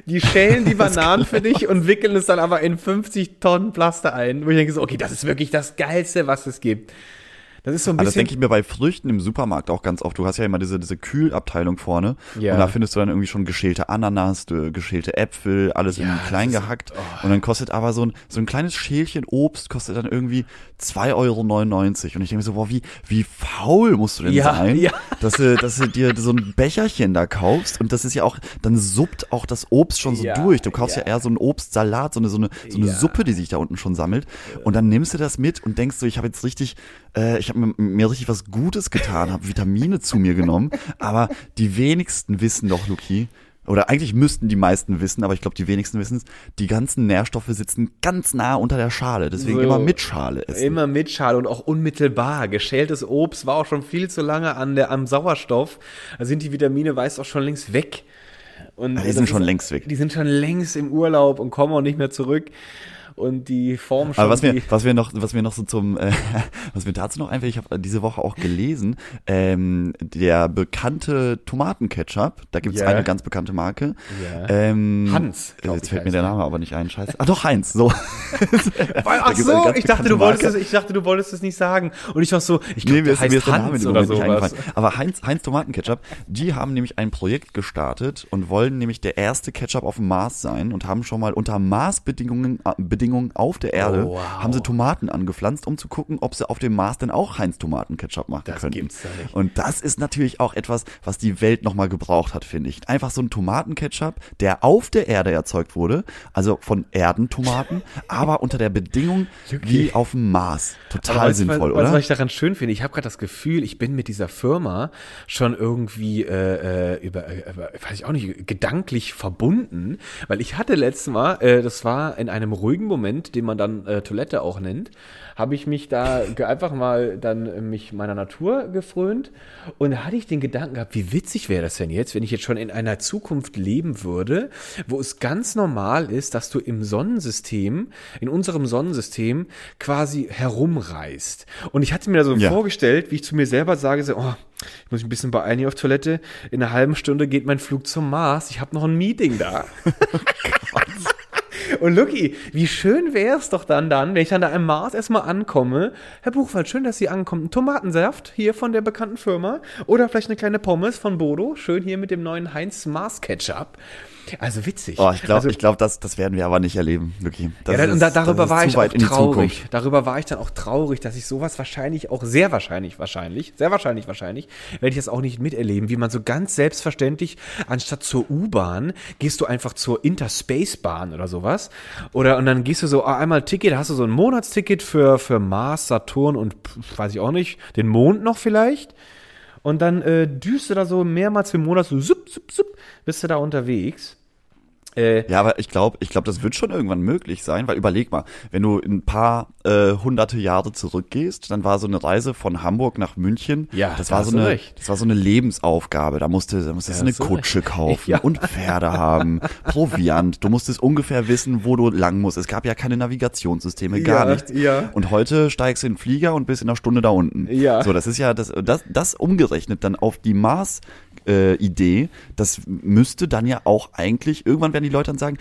Die schälen die Bananen für dich und wickeln es dann aber in 50 Tonnen Plaster ein. Wo ich denke so, okay, das ist wirklich das Geilste, was es gibt. Das ist so ein Aber das bisschen. denke ich mir bei Früchten im Supermarkt auch ganz oft. Du hast ja immer diese, diese Kühlabteilung vorne. Ja. Und da findest du dann irgendwie schon geschälte Ananas, geschälte Äpfel, alles Ja, irgendwie klein das ist- gehackt. Und dann kostet aber so ein, so ein kleines Schälchen Obst kostet dann irgendwie 2,99 Euro. Und ich denke mir so, boah, wie, wie faul musst du denn Ja, sein, ja. dass du, dass du dir so ein Becherchen da kaufst. Und das ist ja auch, dann suppt auch das Obst schon so Ja, durch. Du kaufst ja. eher so einen Obstsalat, so eine, so eine, so eine. Suppe, die sich da unten schon sammelt. Und dann nimmst du das mit und denkst so, ich habe jetzt richtig, äh, ich habe mir, mir richtig was Gutes getan, habe Vitamine zu mir genommen. Aber die wenigsten wissen doch, Luki, oder eigentlich müssten die meisten wissen, aber ich glaube, die wenigsten wissen es, die ganzen Nährstoffe sitzen ganz nah unter der Schale. Deswegen So. immer mit Schale essen. Immer mit Schale und auch unmittelbar. Geschältes Obst war auch schon viel zu lange an der, am Sauerstoff. Da sind die Vitamine, weiß auch schon längst weg. Und Ja, die sind schon ist- längst weg. Die sind schon längst im Urlaub und kommen auch nicht mehr zurück. Und die Form schon. Aber was mir, was wir noch, was wir noch so zum, äh, was mir dazu noch einfällt, ich habe diese Woche auch gelesen, ähm, der bekannte Tomatenketchup, da gibt's Ja. eine ganz bekannte Marke. Ja. Ähm, Hans, glaub Jetzt fällt mir der. Name aber nicht ein, scheiße. Ah doch, Heinz, so. Ach so, ich dachte, du wolltest Marke. es, ich dachte, du wolltest es nicht sagen. Und ich war so, ich glaube, Nee, mir heißt mir ist der Name Hans oder nicht sowas. eingefallen. Aber Heinz, Heinz Tomatenketchup, die haben nämlich ein Projekt gestartet und wollen nämlich der erste Ketchup auf dem Mars sein und haben schon mal unter Marsbedingungen äh, Bedingungen auf der Erde, Oh, wow. haben sie Tomaten angepflanzt, um zu gucken, ob sie auf dem Mars denn auch Heinz Tomatenketchup machen Das können. gibt's doch nicht. Und das ist natürlich auch etwas, was die Welt nochmal gebraucht hat, finde ich. Einfach so ein Tomatenketchup, der auf der Erde erzeugt wurde, also von Erdentomaten, aber unter der Bedingung wie auf dem Mars. Total sinnvoll, was, Was, oder? was ich daran schön finde, ich habe gerade das Gefühl, ich bin mit dieser Firma schon irgendwie äh, äh, über, äh, über, weiß ich auch nicht, gedanklich verbunden, weil ich hatte letztes Mal, äh, das war in einem ruhigen Schwimmmoment, den man dann äh, Toilette auch nennt, habe ich mich da einfach mal dann äh, mich meiner Natur gefrönt und da hatte ich den Gedanken gehabt, wie witzig wäre das denn jetzt, wenn ich jetzt schon in einer Zukunft leben würde, wo es ganz normal ist, dass du im Sonnensystem, in unserem Sonnensystem quasi herumreist. Und ich hatte mir da so Ja. vorgestellt, wie ich zu mir selber sage, so, oh, ich muss mich ein bisschen beeilen hier auf Toilette. In einer halben Stunde geht mein Flug zum Mars. Ich habe noch ein Meeting da. Und Lucky, wie schön wäre es doch dann dann, wenn ich dann da am Mars erstmal ankomme. Herr Buchwald, schön, dass Sie ankommen. Ein Tomatensaft hier von der bekannten Firma oder vielleicht eine kleine Pommes von Bodo, schön hier mit dem neuen Heinz Mars Ketchup. Also witzig. Oh, ich glaube, also, ich glaube, das, das werden wir aber nicht erleben, wirklich. Das ja, dann, und da, ist- darüber ist war ich auch traurig. Darüber war ich dann auch traurig, dass ich sowas wahrscheinlich auch sehr wahrscheinlich, wahrscheinlich, sehr wahrscheinlich, wahrscheinlich, werde ich das auch nicht miterleben, wie man so ganz selbstverständlich anstatt zur U-Bahn gehst du einfach zur Interspace-Bahn oder sowas. Oder und dann gehst du so ah, einmal Ticket, hast du so ein Monatsticket für, für Mars, Saturn und weiß ich auch nicht, den Mond noch vielleicht. Und dann äh, düst du da so mehrmals im Monat so sup, sup, sup, bist du da unterwegs. Äh, Ja, aber ich glaube, ich glaube, das wird schon irgendwann möglich sein, weil überleg mal, wenn du ein paar äh, hunderte Jahre zurückgehst, dann war so eine Reise von Hamburg nach München, Ja, das da war so eine, recht. das war so eine Lebensaufgabe. Da musste, da musstest Ja, du eine hast du Kutsche recht. kaufen Ja. und Pferde haben, Proviant. Du musstest ungefähr wissen, wo du lang musst. Es gab ja keine Navigationssysteme, gar Ja, nichts. ja. Und heute steigst du in den Flieger und bist in einer Stunde da unten. Ja. So, das ist ja das, das, das umgerechnet dann auf die Mars Idee, das müsste dann ja auch eigentlich, irgendwann werden die Leute dann sagen,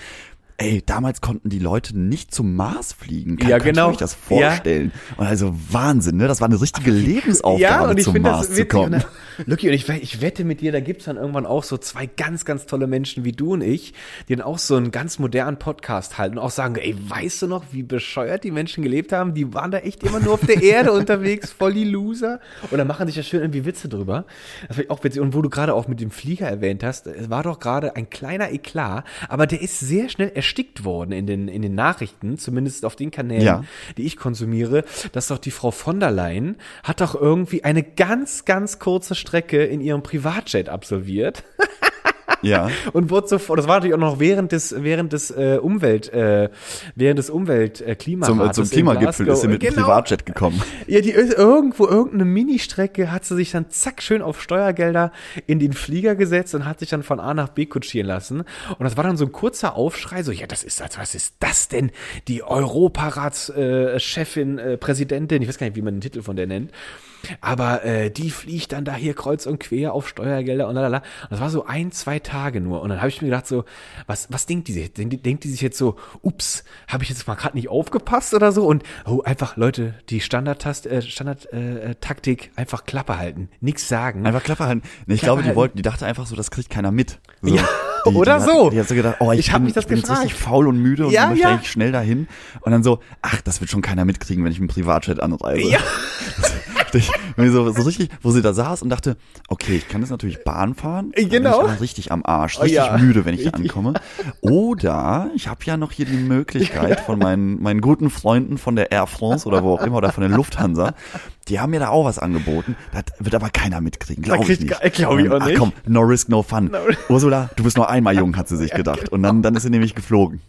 ey, damals konnten die Leute nicht zum Mars fliegen. Kann, Ja, genau. ihr euch das vorstellen? Und also Wahnsinn, ne? Das war eine richtige Lebensaufgabe, zum finde Mars zu kommen. Und, da- Lucky, und ich, ich wette mit dir, da gibt's dann irgendwann auch so zwei ganz, ganz tolle Menschen wie du und ich, die dann auch so einen ganz modernen Podcast halten und auch sagen, ey, weißt du noch, wie bescheuert die Menschen gelebt haben? Die waren da echt immer nur auf der Erde unterwegs, voll die Loser. Und dann machen sich ja schön irgendwie Witze drüber. Das ich auch witzig. Und wo du gerade auch mit dem Flieger erwähnt hast, es war doch gerade ein kleiner Eklat, aber der ist sehr schnell erstickt worden in den, in den Nachrichten, zumindest auf den Kanälen, Ja. die ich konsumiere, dass doch die Frau von der Leyen hat doch irgendwie eine ganz, ganz kurze Strecke in ihrem Privatjet absolviert Ja. und wurde sofort, das war natürlich auch noch während des, während des äh, Umwelt, äh, während des Umwelt äh, Zum, zum Klimagipfel ist sie mit dem Genau. Privatjet gekommen. Ja, die ist irgendwo, irgendeine Ministrecke hat sie sich dann zack schön auf Steuergelder in den Flieger gesetzt und hat sich dann von A nach B kutschieren lassen. Und das war dann so ein kurzer Aufschrei, so, ja, das ist, das- was ist das denn? Die Europaratschefin, äh, Chefin, äh, Präsidentin, ich weiß gar nicht, wie man den Titel von der nennt. Aber äh, die fliegt dann da hier kreuz und quer auf Steuergelder und lalala. Und das war so ein, zwei Tage nur. Und dann habe ich mir gedacht so, was, was denkt die sich? Denkt, denkt die sich jetzt so, ups, habe ich jetzt mal gerade nicht aufgepasst oder so? Und oh, einfach, Leute, die Standardtast, äh, Standard, äh, Taktik, einfach Klappe halten, nix sagen. Einfach Klappe halten. Nee, ich Klappe glaube, die halten. wollten, die dachte einfach so, das kriegt keiner mit. So. Ja, die, oder die so. Hat, die hat so gedacht, oh, ich, Ich hab bin, mich das ich bin jetzt richtig faul und müde und Ja, möchte ja. eigentlich schnell dahin. Und dann so, ach, das wird schon keiner mitkriegen, wenn ich mit dem Privatjet anreise. Ja. Ich, wenn so, so richtig, wo sie da saß und dachte, okay, ich kann jetzt natürlich Bahn fahren. Genau. Bin ich aber richtig am Arsch, Oh, richtig ja. müde, wenn ich da ankomme. Oder ich habe ja noch hier die Möglichkeit von meinen, meinen guten Freunden von der Air France oder wo auch immer oder von der Lufthansa, die haben mir da auch was angeboten. Das wird aber keiner mitkriegen, glaube ich nicht. ke- glaub ich dann, auch nicht. Ach komm, no risk, no fun. Ursula, du bist nur einmal jung, hat sie sich gedacht. Und dann, dann ist sie nämlich geflogen.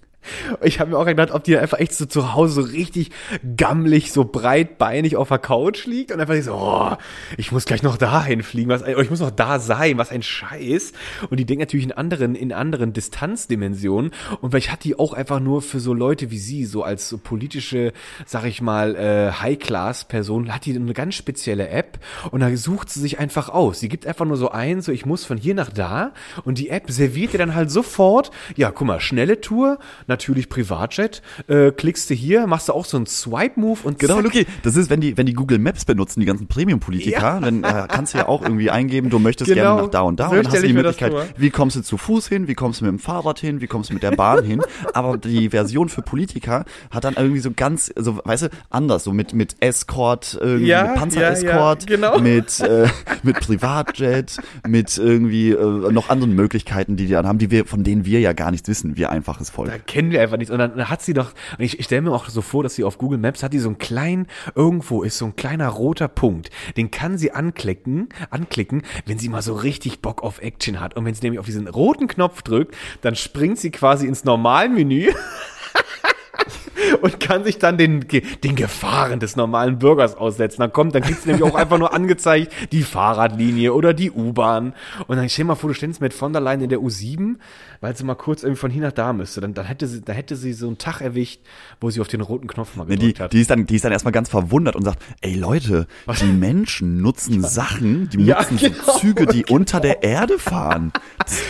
Ich habe mir auch gedacht, ob die einfach echt so zu Hause so richtig gammelig, so breitbeinig auf der Couch liegt und einfach so, oh, ich muss gleich noch dahin fliegen, was ich muss noch da sein, was ein Scheiß. Und die denkt natürlich in anderen, in anderen Distanzdimensionen. Und vielleicht hat die auch einfach nur für so Leute wie sie, so als so politische, sag ich mal, äh, High-Class-Person, hat die eine ganz spezielle App und da sucht sie sich einfach aus. Sie gibt einfach nur so ein, so ich muss von hier nach da und die App serviert dir dann halt sofort, ja, guck mal, schnelle Tour, natürlich Privatjet, äh, klickst du hier, machst du auch so einen Swipe-Move und Genau, zack. Luki, das ist, wenn die, wenn die Google Maps benutzen, die ganzen Premium-Politiker, Ja. dann äh, kannst du ja auch irgendwie eingeben, du möchtest Genau, gerne nach da und da so und dann hast du die Möglichkeit, wie kommst du zu Fuß hin, wie kommst du mit dem Fahrrad hin, wie kommst du mit der Bahn hin, aber die Version für Politiker hat dann irgendwie so ganz, so, weißt du, anders, so mit, mit Escort, irgendwie Ja, mit Panzerescort, ja, genau. mit, äh, mit Privatjet, mit irgendwie äh, noch anderen Möglichkeiten, die die dann haben, die wir, von denen wir ja gar nichts wissen, wir einfaches Volk. Da kennen wir einfach nichts. Und dann hat sie doch, ich, ich stelle mir auch so vor, dass sie auf Google Maps hat die so einen kleinen, irgendwo ist so ein kleiner roter Punkt. Den kann sie anklicken, anklicken, wenn sie mal so richtig Bock auf Action hat. Und wenn sie nämlich auf diesen roten Knopf drückt, dann springt sie quasi ins Normalmenü. und kann sich dann den, den Gefahren des normalen Bürgers aussetzen. Dann kommt, dann kriegst du nämlich auch einfach nur angezeigt, die Fahrradlinie oder die U-Bahn. Und dann stell mal vor, du ständst mit von der Leyen in der U7, weil sie mal kurz irgendwie von hier nach da müsste. Dann, dann hätte sie, da hätte sie so einen Tag erwischt, wo sie auf den roten Knopf mal gedrückt die, hat. die, ist dann, die ist dann erstmal ganz verwundert und sagt, ey Leute, die Menschen nutzen Sachen, die Ja, nutzen genau, so Züge, die unter der Erde fahren.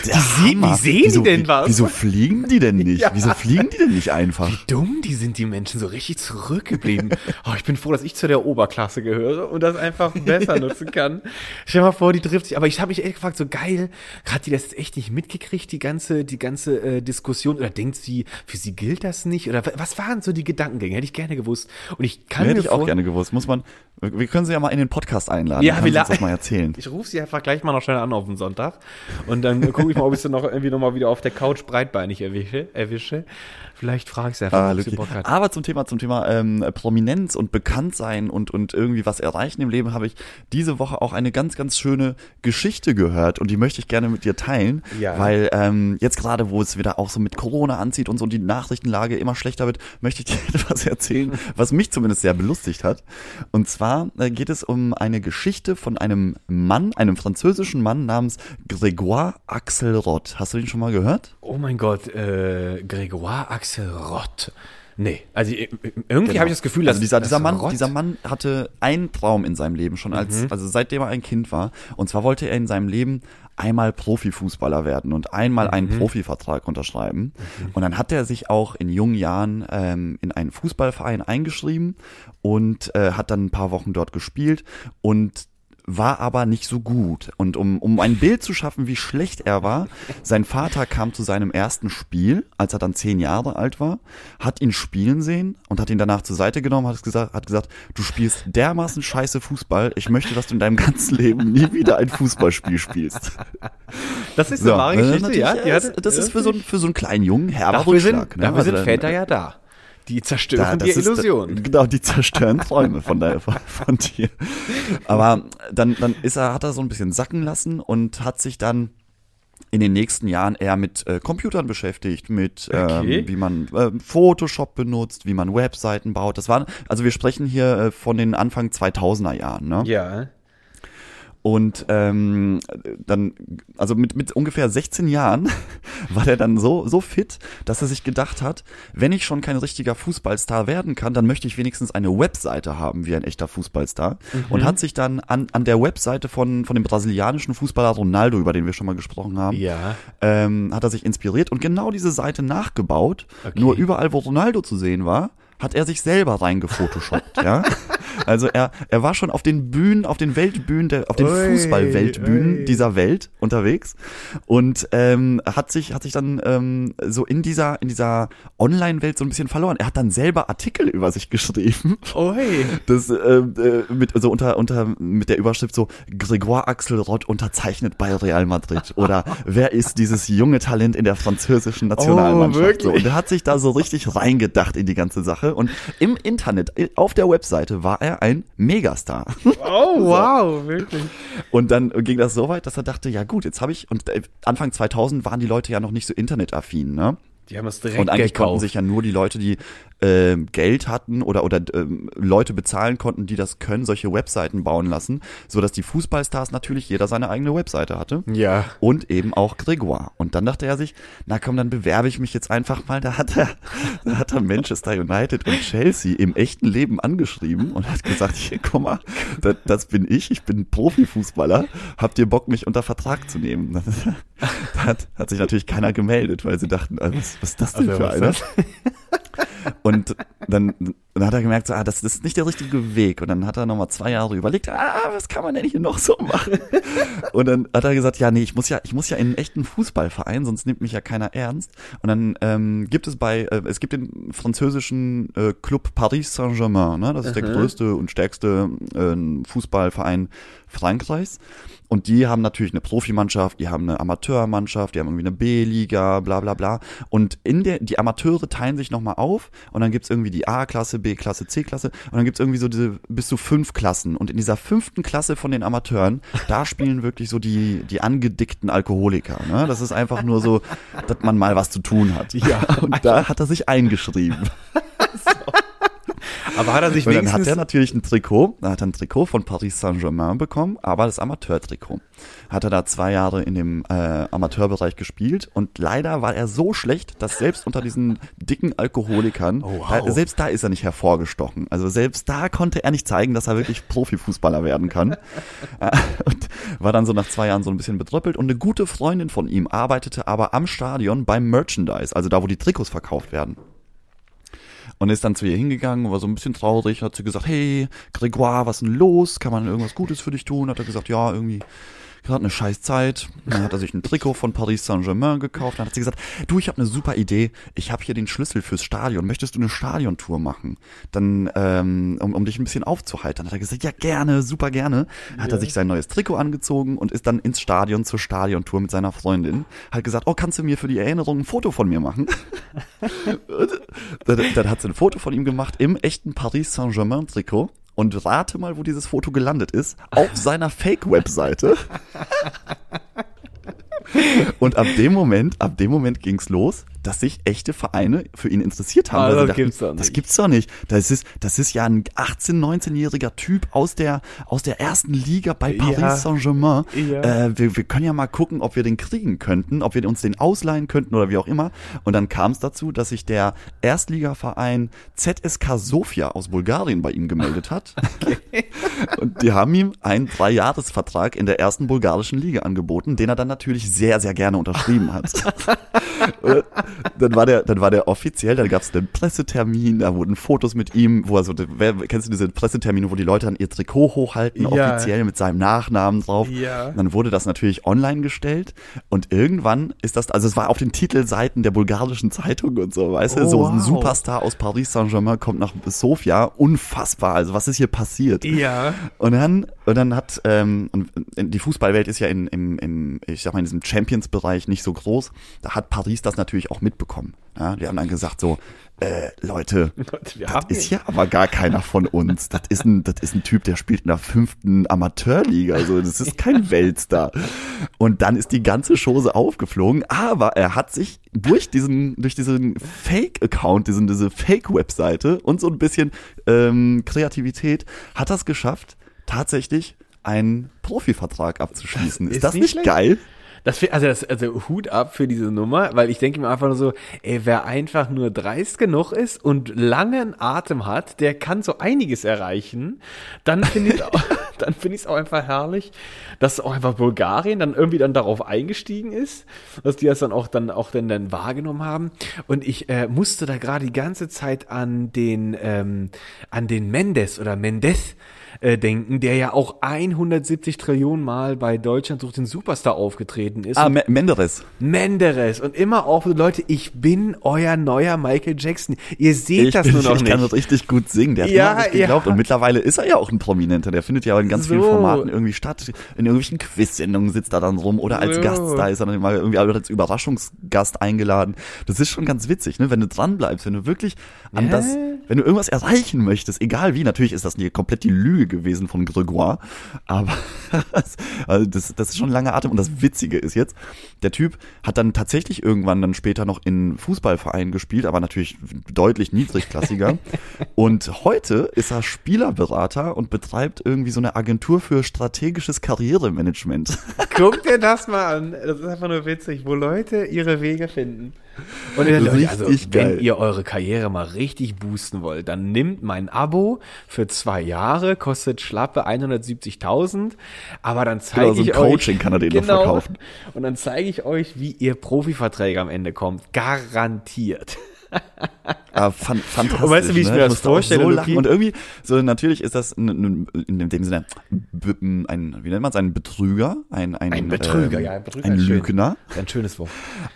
Der sehen- wie sehen die wieso, denn wie- was? Wieso fliegen die denn nicht? Ja. Wieso fliegen die denn nicht einfach? dumm, die sind die Menschen so richtig zurückgeblieben. Oh, ich bin froh, dass ich zu der Oberklasse gehöre und das einfach besser nutzen kann. Stell dir mal vor, die trifft sich. Aber ich habe mich echt gefragt, so geil, hat die das jetzt echt nicht mitgekriegt, die ganze, die ganze äh, Diskussion? Oder denkt sie, für sie gilt das nicht? Oder wa- was waren so die Gedankengänge? Hätte ich gerne gewusst. Und ich kann Hätte mir ich auch gerne gewusst. Muss man, wir können sie ja mal in den Podcast einladen. Ja, wir das mal erzählen. Ich rufe sie einfach gleich mal noch schnell an auf den Sonntag. Und dann gucke ich mal, ob ich sie noch irgendwie noch mal wieder auf der Couch breitbeinig erwische. erwische. Vielleicht frage ich sie einfach, Ah, ob sie. Bock hat. Aber zum Thema, zum Thema ähm, Prominenz und Bekanntsein und, und irgendwie was erreichen im Leben habe ich diese Woche auch eine ganz, ganz schöne Geschichte gehört und die möchte ich gerne mit dir teilen, Ja. weil ähm, jetzt gerade, wo es wieder auch so mit Corona anzieht und so die Nachrichtenlage immer schlechter wird, möchte ich dir etwas erzählen, was mich zumindest sehr belustigt hat. Und zwar äh, geht es um eine Geschichte von einem Mann, einem französischen Mann namens Grégoire Axelrod. Hast du den schon mal gehört? Oh mein Gott, äh, Grégoire Axelrod. Nee, also irgendwie habe ich das Gefühl, dass also dieser, dieser Mann, Rott- dieser Mann hatte einen Traum in seinem Leben schon als, also seitdem er ein Kind war. Und zwar wollte er in seinem Leben einmal Profifußballer werden und einmal einen Profivertrag unterschreiben. Und dann hat er sich auch in jungen Jahren ähm, in einen Fußballverein eingeschrieben und äh, hat dann ein paar Wochen dort gespielt. Und war aber nicht so gut. Und um, um ein Bild zu schaffen, wie schlecht er war, sein Vater kam zu seinem ersten Spiel, als er dann zehn Jahre alt war, hat ihn spielen sehen und hat ihn danach zur Seite genommen, hat gesagt, hat gesagt, du spielst dermaßen scheiße Fußball, ich möchte, dass du in deinem ganzen Leben nie wieder ein Fußballspiel spielst. Das ist eine wahre äh, Geschichte, ja. das, das ist für so, einen- für so einen kleinen Jungen herber Dafür sind, ne? dafür Also sind Väter ja da. Die zerstören da, die das ist-. Genau, die zerstören Träume von, der, von, dir. Aber dann, dann ist er, hat er so ein bisschen sacken lassen und hat sich dann in den nächsten Jahren eher mit äh, Computern beschäftigt, mit Okay. ähm, wie man ähm, Photoshop benutzt, wie man Webseiten baut. Das waren, also wir sprechen hier äh, von den Anfang 2000er Jahren, ne? Ja. Und ähm, dann, also mit, mit ungefähr 16 Jahren war der dann so, so fit, dass er sich gedacht hat, wenn ich schon kein richtiger Fußballstar werden kann, dann möchte ich wenigstens eine Webseite haben wie ein echter Fußballstar. Und hat sich dann an, an der Webseite von, von dem brasilianischen Fußballer Ronaldo, über den wir schon mal gesprochen haben, Ja. ähm, hat er sich inspiriert und genau diese Seite nachgebaut. Okay. Nur überall, wo Ronaldo zu sehen war, hat er sich selber reingefotoshoppt, ja. Also er, er war schon auf den Bühnen, auf den Weltbühnen, der, auf den Fußballweltbühnen dieser Welt unterwegs und ähm, hat sich, hat sich dann ähm, so in dieser, in dieser Online-Welt so ein bisschen verloren. Er hat dann selber Artikel über sich geschrieben. Oi. Das äh, äh, mit so unter unter mit der Überschrift so Grégoire Axelrod unterzeichnet bei Real Madrid oder wer ist dieses junge Talent in der französischen Nationalmannschaft wirklich? so und er hat sich da so richtig reingedacht in die ganze Sache und im Internet äh, auf der Webseite war er ein Megastar Oh, wow, wirklich. und dann ging das so weit, dass er dachte, ja gut, jetzt habe ich und äh, Anfang 2000 waren die Leute ja noch nicht so internetaffin, ne? Die haben es direkt Und eigentlich konnten gekauft. sich ja nur die Leute, die ähm, Geld hatten oder oder ähm, Leute bezahlen konnten, die das können, solche Webseiten bauen lassen, so dass die Fußballstars natürlich jeder seine eigene Webseite hatte. ja. Und eben auch Grégoire. Und dann dachte er sich, na komm, dann bewerbe ich mich jetzt einfach mal. Da hat er, da hat er Manchester United und Chelsea im echten Leben angeschrieben und hat gesagt, hier, guck mal, das, das bin ich, ich bin Profifußballer. Habt ihr Bock, mich unter Vertrag zu nehmen? Da hat, hat sich natürlich keiner gemeldet, weil sie dachten, ah, was, was ist das denn Also, für einer? Und dann, dann hat er gemerkt, so, ah, das, das ist nicht der richtige Weg. Und dann hat er nochmal zwei Jahre überlegt, ah, was kann man denn hier noch so machen? Und dann hat er gesagt, ja, nee, ich muss ja, ich muss ja in einen echten Fußballverein, sonst nimmt mich ja keiner ernst. Und dann ähm, gibt es bei, äh, es gibt den französischen äh, Club Paris Saint-Germain, ne? Das ist der größte und stärkste äh, Fußballverein Frankreichs. Und die haben natürlich eine Profimannschaft, die haben eine Amateurmannschaft, die haben irgendwie eine B-Liga, bla bla bla. Und in der, die Amateure teilen sich nochmal auf und dann gibt's irgendwie die A-Klasse, B-Klasse, C-Klasse und dann gibt's irgendwie so diese bis zu fünf Klassen. Und in dieser fünften Klasse von den Amateuren, da spielen wirklich so die, die angedickten Alkoholiker. Ne? Das ist einfach nur so, dass man mal was zu tun hat. Ja. Und da hat er sich eingeschrieben. Aber hat er sich Und dann hat wenigstens er natürlich ein Trikot, er hat ein Trikot von Paris Saint-Germain bekommen, aber das Amateur-Trikot. Hat er da zwei Jahre in dem äh, Amateurbereich gespielt und leider war er so schlecht, dass selbst unter diesen dicken Alkoholikern, Oh, wow. da, selbst da ist er nicht hervorgestochen. Also selbst da konnte er nicht zeigen, dass er wirklich Profifußballer werden kann. Äh, und war dann so nach zwei Jahren so ein bisschen betröppelt und eine gute Freundin von ihm arbeitete aber am Stadion beim Merchandise, also da, wo die Trikots verkauft werden. Und ist dann zu ihr hingegangen, war so ein bisschen traurig, hat sie gesagt, hey, Grégoire, was ist denn los? Kann man irgendwas Gutes für dich tun? Hat er gesagt, ja, irgendwie gerade eine scheiß Zeit. Dann hat er sich ein Trikot von Paris Saint-Germain gekauft. Dann hat sie gesagt, du, ich habe eine super Idee. Ich habe hier den Schlüssel fürs Stadion. Möchtest du eine Stadiontour machen? Dann, ähm, um, um dich ein bisschen aufzuheitern. Hat er gesagt, ja gerne, super gerne. Hat er sich sein neues Trikot angezogen und ist dann ins Stadion zur Stadiontour mit seiner Freundin. Hat gesagt, oh, kannst du mir für die Erinnerung ein Foto von mir machen? dann, dann hat sie ein Foto von ihm gemacht im echten Paris Saint-Germain Trikot. Und rate mal, wo dieses Foto gelandet ist. Auf seiner Fake-Webseite. Und ab dem Moment, ab dem Moment ging's los, dass sich echte Vereine für ihn interessiert haben. Ah, das dachten, gibt's doch nicht. Das gibt's doch nicht. Das ist, das ist ja ein 18-, 19-jähriger Typ aus der, aus der ersten Liga bei Paris Ja. Saint-Germain. Ja. Äh, wir, wir können ja mal gucken, ob wir den kriegen könnten, ob wir uns den ausleihen könnten oder wie auch immer. Und dann kam es dazu, dass sich der Erstligaverein ZSK Sofia aus Bulgarien bei ihm gemeldet hat. Und die haben ihm einen Dreijahresvertrag in der ersten bulgarischen Liga angeboten, den er dann natürlich sehr, sehr gerne unterschrieben hat. Und dann war der, dann war der offiziell, dann gab es einen Pressetermin, da wurden Fotos mit ihm, wo er so, wer, kennst du diese Pressetermine, wo die Leute dann ihr Trikot hochhalten, Ja. offiziell mit seinem Nachnamen drauf. Ja. Dann wurde das natürlich online gestellt und irgendwann ist das, also es war auf den Titelseiten der bulgarischen Zeitung und so, weißt du, Oh, so ein wow. Superstar aus Paris Saint-Germain kommt nach Sofia, unfassbar, also was ist hier passiert? Ja. Und dann, und dann hat, ähm, und die Fußballwelt ist ja in, im, im, ich sag mal, in diesem Champions-Bereich nicht so groß. Da hat Paris das natürlich auch mitbekommen. Ja, die haben dann gesagt so, äh, Leute, das ist ja aber gar keiner von uns. Das ist ein, das ist ein Typ, der spielt in der fünften Amateurliga. Also das ist kein Weltstar. Und dann ist die ganze Chose aufgeflogen. Aber er hat sich durch diesen, durch diesen Fake-Account, diesen, diese Fake-Webseite und so ein bisschen ähm, Kreativität, hat das geschafft, tatsächlich einen Profivertrag abzuschließen. Das ist, ist das nicht nicht schlecht. geil? Das, also, das, also Hut ab für diese Nummer, weil ich denke mir einfach nur so, ey, wer einfach nur dreist genug ist und langen Atem hat, der kann so einiges erreichen. Dann finde ich auch, dann finde ich es auch einfach herrlich, dass auch einfach Bulgarien dann irgendwie dann darauf eingestiegen ist, dass die das dann auch dann auch dann, dann wahrgenommen haben. Und ich äh, musste da gerade die ganze Zeit an den ähm, an den Mendes oder Mendes äh, denken, der ja auch 170 Trillionen Mal bei Deutschland sucht den Superstar aufgetreten ist. Ah, Me Menderes. Menderes und immer auch Leute, ich bin euer neuer Michael Jackson. Ihr seht Ich, das bin, nur noch ich kann nicht. das richtig gut singen. Der hat Ja, immer nicht geglaubt. ja. Und mittlerweile ist er ja auch ein Prominenter. Der findet ja in ganz vielen So. Formaten irgendwie statt. In irgendwelchen Quiz-Sendungen sitzt er dann rum oder als So. Gast da ist er dann immer irgendwie als Überraschungsgast eingeladen. Das ist schon ganz witzig, ne? Wenn du dran bleibst, wenn du wirklich an Ja. das, wenn du irgendwas erreichen möchtest, egal wie, natürlich ist das nie komplett die Lüge gewesen von Gregoire, aber also das, das ist schon ein langer Atem. Und das Witzige ist jetzt, der Typ hat dann tatsächlich irgendwann dann später noch in Fußballvereinen gespielt, aber natürlich deutlich niedrigklassiger. und heute ist er Spielerberater und betreibt irgendwie so eine Agentur für strategisches Karrieremanagement. Guck dir das mal an. Das ist einfach nur witzig, wo Leute ihre Wege finden. Und Leute, also, Richtig wenn geil. ihr eure Karriere mal richtig boosten wollt, dann nimmt mein Abo für zwei Jahre, kostet schlappe 170.000, aber dann zeige Genau, so ich Coaching euch, kann er denen noch verkaufen. Und dann zeige ich euch, wie ihr Profiverträge am Ende kommt. Garantiert. Ah, fan fantastisch. Und weißt du, wie ich ne? mir das vorstelle, So lachen. Und irgendwie, so natürlich ist das in, in dem Sinne ein, wie nennt man es, ein Betrüger, ein, ein, Ein Betrüger, ähm, ja, ein Betrüger ein schön. Lügner. Ein schönes Wort.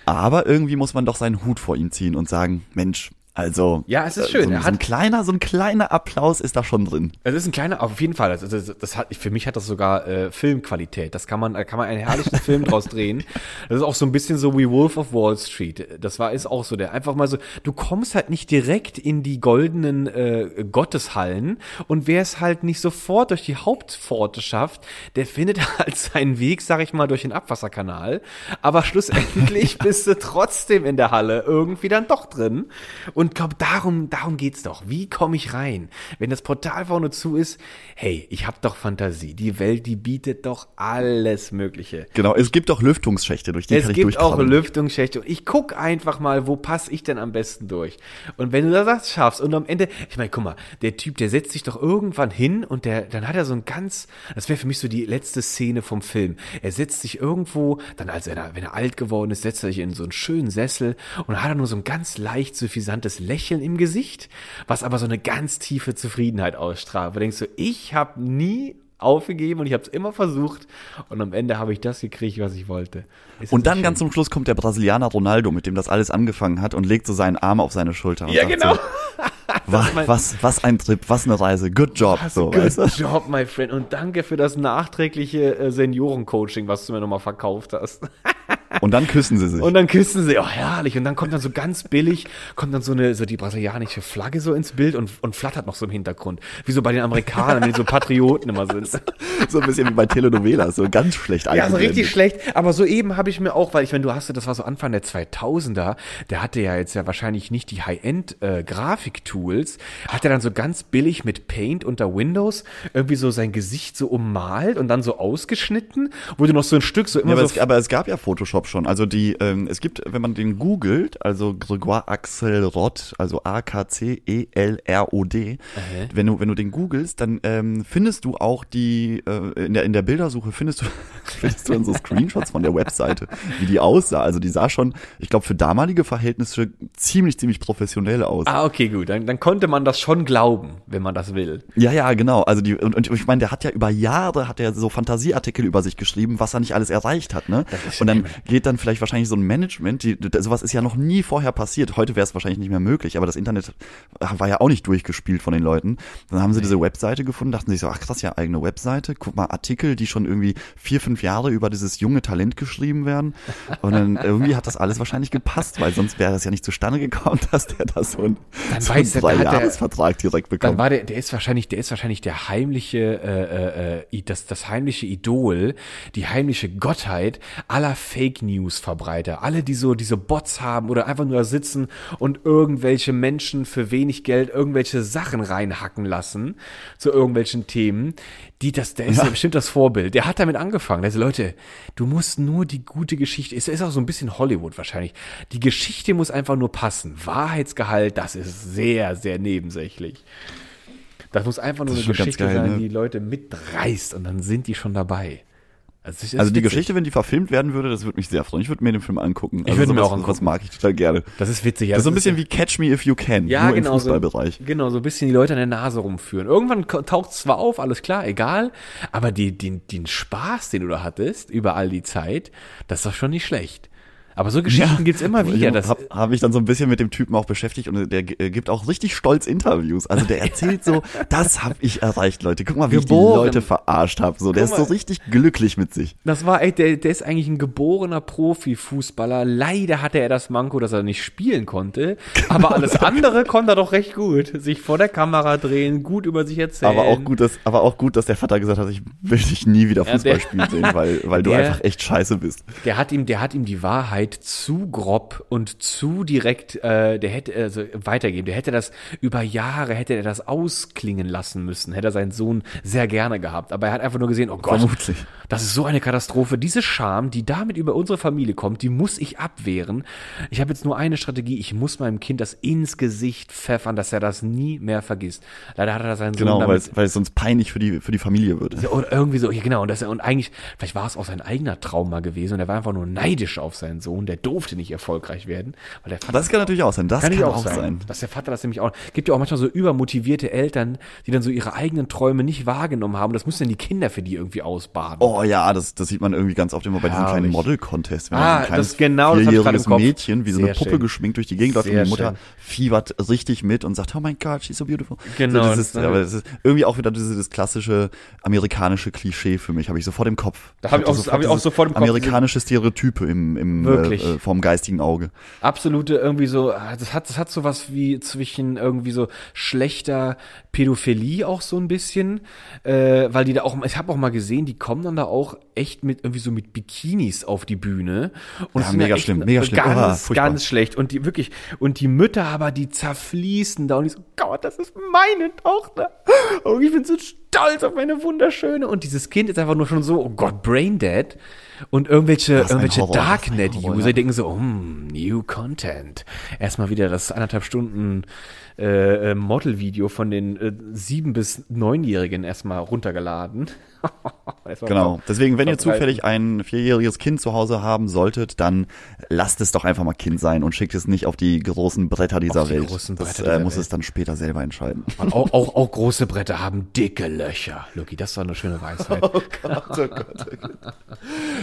Aber irgendwie muss man doch seinen Hut vor ihm ziehen und sagen, Mensch, also Ja, es ist schön. So, Er so ein hat- kleiner, so ein kleiner Applaus ist da schon drin. Es ist ein kleiner, auf jeden Fall. Das, das, das hat, für mich hat das sogar äh, Filmqualität. Das kann man, da kann man einen herrlichen Film draus drehen. Das ist auch so ein bisschen so wie Wolf of Wall Street. Das war ist auch so der einfach mal so. Du kommst halt nicht direkt in die goldenen äh, Gotteshallen und wer es halt nicht sofort durch die Hauptpforte schafft, der findet halt seinen Weg, sag ich mal, durch den Abwasserkanal. Aber schlussendlich bist du trotzdem in der Halle irgendwie dann doch drin. Und Und glaub, darum, darum geht's doch. Wie komme ich rein? Wenn das Portal vorne zu ist, hey, ich habe doch Fantasie. Die Welt, die bietet doch alles Mögliche. Genau, es gibt auch Lüftungsschächte, durch die Es kann ich gibt auch. Lüftungsschächte. Und ich guck einfach mal, wo passe ich denn am besten durch. Und wenn du das schaffst und am Ende, ich meine, guck mal, der Typ, der setzt sich doch irgendwann hin und der, dann hat er so ein ganz, das wäre für mich so die letzte Szene vom Film. Er setzt sich irgendwo, dann als er, wenn er alt geworden ist, setzt er sich in so einen schönen Sessel und hat er nur so ein ganz leicht suffisantes Lächeln im Gesicht, was aber so eine ganz tiefe Zufriedenheit ausstrahlt. Wo du denkst so, ich habe nie aufgegeben und ich habe es immer versucht und am Ende habe ich das gekriegt, was ich wollte. Ist Und dann ganz zum Schluss kommt der Brasilianer Ronaldo, mit dem das alles angefangen hat und legt so seinen Arm auf seine Schulter. Und Ja, sagt genau. So, was, was, was ein Trip, was eine Reise, good job. Hast so, Good weißt du? Job, my friend. Und danke für das nachträgliche äh, Seniorencoaching, was du mir nochmal verkauft hast. Und dann küssen sie sich. Und dann küssen sie, oh herrlich. Und dann kommt dann so ganz billig, kommt dann so eine, so die brasilianische Flagge so ins Bild und, und flattert noch so im Hintergrund. Wie so bei den Amerikanern, wenn die so Patrioten immer sind. so ein bisschen wie bei Telenovelas, so ganz schlecht Ja, so richtig schlecht. Aber soeben habe ich mir auch, weil ich, wenn du hast, das war so Anfang der 2000er, der hatte ja jetzt ja wahrscheinlich nicht die High-End-Grafik-Tools, hat er dann so ganz billig mit Paint unter Windows irgendwie so sein Gesicht so ummalt und dann so ausgeschnitten, wurde noch so ein Stück so immer Ja, aber, so es, aber es gab ja Photoshop schon. Also die, ähm, es gibt, wenn man den googelt, also Grégoire Axelrod, also E A-K-C-E-L-R-O-D, wenn du, wenn du den googelst, dann ähm, findest du auch die, äh, in, der, in der Bildersuche findest du, findest du dann so Screenshots von der Webseite, wie die aussah. Also die sah schon, ich glaube, für damalige Verhältnisse ziemlich, ziemlich professionell aus. Ah, okay, gut. Dann, dann konnte man das schon glauben, wenn man das will. Ja, ja, genau. Also die und, und ich meine, der hat ja über Jahre hat er so Fantasieartikel über sich geschrieben, was er nicht alles erreicht hat, ne? Und dann geht dann vielleicht wahrscheinlich so ein Management, die, sowas ist ja noch nie vorher passiert. Heute wäre es wahrscheinlich nicht mehr möglich, aber das Internet war ja auch nicht durchgespielt von den Leuten. Dann haben sie diese Webseite gefunden, dachten sich so, ach krass, ja, eigene Webseite, guck mal, Artikel, die schon irgendwie vier, fünf Jahre über dieses junge Talent geschrieben werden. Und dann irgendwie hat das alles wahrscheinlich gepasst, weil sonst wäre das ja nicht zustande gekommen, dass der da so einen, Dann so einen Drei-Jahres-Vertrag direkt Dann bekommen. war der, der ist wahrscheinlich, der ist wahrscheinlich der heimliche, äh, äh, äh, das, das heimliche Idol, die heimliche Gottheit aller Fake News Verbreiter, alle, die so diese Bots haben oder einfach nur da sitzen und irgendwelche Menschen für wenig Geld irgendwelche Sachen reinhacken lassen zu irgendwelchen Themen, die das, der ist ja. bestimmt das Vorbild. Der hat damit angefangen. Also Leute, du musst nur die gute Geschichte, ist, ist auch so ein bisschen Hollywood wahrscheinlich. Die Geschichte muss einfach nur passen. Wahrheitsgehalt, das ist sehr, sehr nebensächlich. Das muss einfach nur Das eine Geschichte geil, sein, ne? die Leute mitreißt und dann sind die schon dabei. Also, Also die witzig. Geschichte, wenn die verfilmt werden würde, das würde mich sehr freuen. Ich würde mir den Film angucken. Also würde mir auch angucken. Was mag ich total gerne. Das ist witzig. Ja, Das ist so ein bisschen wie Catch Me If You Can, ja, nur genau, im Fußballbereich. So, genau, so ein bisschen die Leute an der Nase rumführen. Irgendwann taucht es zwar auf, alles klar, egal, aber die, den, den Spaß, den du da hattest, über all die Zeit, das ist doch schon nicht schlecht. Aber so Geschichten gibt's immer wieder. Ich habe hab mich dann so ein bisschen mit dem Typen auch beschäftigt und der äh, gibt auch richtig stolz Interviews. Also der erzählt so, das habe ich erreicht, Leute. Guck mal, wie ich die Geboren. Leute verarscht habe. So, der Guck ist so mal. richtig glücklich mit sich. Das war, ey, der, der ist eigentlich ein geborener Profifußballer. Leider hatte er das Manko, dass er nicht spielen konnte. Aber alles andere konnte er doch recht gut. Sich vor der Kamera drehen, gut über sich erzählen. Aber auch gut, dass, aber auch gut, dass der Vater gesagt hat, ich will dich nie wieder Ja, Fußball der- spielen sehen, weil, weil du Der- einfach echt scheiße bist. Der hat ihm, der hat ihm die Wahrheit zu grob und zu direkt, äh, der hätte also weitergeben. Der hätte das über Jahre hätte er das ausklingen lassen müssen. Hätte er seinen Sohn sehr gerne gehabt. Aber er hat einfach nur gesehen, oh Gott, Vermutlich. das ist so eine Katastrophe. Diese Scham, die damit über unsere Familie kommt, die muss ich abwehren. Ich habe jetzt nur eine Strategie. Ich muss meinem Kind das ins Gesicht pfeffern, dass er das nie mehr vergisst. Leider hat er seinen Sohn Genau, weil damit es, weil es sonst peinlich für die, für die Familie wird. ja, Oder irgendwie so, ja, genau. Und, das, und eigentlich, vielleicht war es auch sein eigener Trauma gewesen und er war einfach nur neidisch auf seinen Sohn. Der durfte nicht erfolgreich werden. Weil der Vater, Das kann natürlich auch sein. Das kann, natürlich auch sein. Dass der Vater das nämlich auch. Gibt ja auch manchmal so übermotivierte Eltern, die dann so ihre eigenen Träume nicht wahrgenommen haben. Das müssen dann die Kinder für die irgendwie ausbaden. Oh ja, das, das sieht man irgendwie ganz oft immer bei diesem kleinen. Model-Contest. Wenn Ah, so ein kleines das genau, das vierjähriges Kopf. Mädchen wie so eine Sehr Puppe schön. geschminkt durch die Gegend läuft und die Mutter schön. fiebert richtig mit und sagt, oh mein Gott, she's so beautiful. Genau, So, das ist, das- aber das ist irgendwie auch wieder dieses das klassische amerikanische Klischee für mich, habe ich sofort im Kopf. Da hab ich hab ich auch sofort im Kopf, Amerikanische Stereotype im, im Wirklich. Äh, vom geistigen Auge. absolute irgendwie so, ah, das hat, das hat so was wie zwischen irgendwie so schlechter Pädophilie auch so ein bisschen, äh, weil die da auch, ich habe auch mal gesehen, die kommen dann da auch echt mit irgendwie so mit Bikinis auf die Bühne. Und Ja, mega schlimm, mega schlimm. Ganz, Oh, ganz schlecht. Und die wirklich, und die Mütter aber, die zerfließen da und ich so, Gott, das ist meine Tochter. Und ich bin so stolz auf meine wunderschöne. Und dieses Kind ist einfach nur schon so, oh Gott, Braindead. Und irgendwelche, irgendwelche Darknet-User ja. denken so, hm, new content. Erstmal wieder das anderthalb Stunden äh, äh, Model-Video von den äh, sieben bis neunjährigen erstmal runtergeladen. Genau. Deswegen, wenn ihr zufällig ein vierjähriges Kind zu Hause haben solltet, dann lasst es doch einfach mal Kind sein und schickt es nicht auf die großen Bretter dieser Auf die Welt. großen das Bretter äh, dieser muss Welt. es dann später selber entscheiden. Und auch, auch, auch große Bretter haben dicke Löcher. Lucky, das doch eine schöne Weisheit.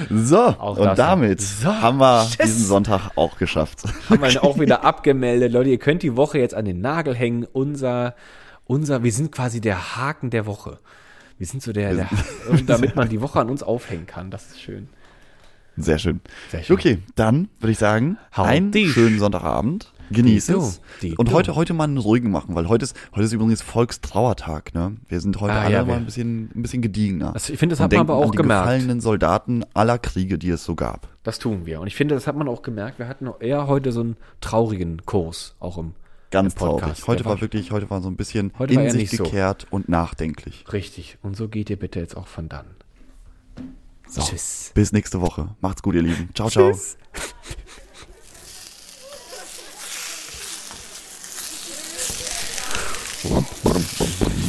So, Auch das und damit So, haben wir tschüss. diesen Sonntag auch geschafft. haben wir auch wieder abgemeldet. Leute, ihr könnt die Woche jetzt an den Nagel hängen. Unser, unser, wir sind quasi der Haken der Woche. Wir sind so der, der damit man die Woche an uns aufhängen kann. Das ist schön. Sehr schön. Sehr schön. Okay, dann würde ich sagen, Hau einen dich. schönen Sonntagabend. Genieß Die es. die Und heute, heute mal einen ruhigen machen, weil heute ist, heute ist übrigens Volkstrauertag, ne? Wir sind heute Ah, alle ja, mal ein bisschen, ein bisschen gediegener. Das- ich finde, das hat man aber auch an die gemerkt. gefallenen Soldaten aller Kriege, die es so gab. Das tun wir. Und ich finde, das hat man auch gemerkt. Wir hatten eher heute so einen traurigen Kurs, auch im Ganz traurig. Heute Der war wirklich, heute war so ein bisschen Heute war in sich nicht so. gekehrt und nachdenklich. Richtig. Und so geht ihr bitte jetzt auch von dann. So, Tschüss. bis nächste Woche. Macht's gut, ihr Lieben. Ciao, ciao. Tschüss.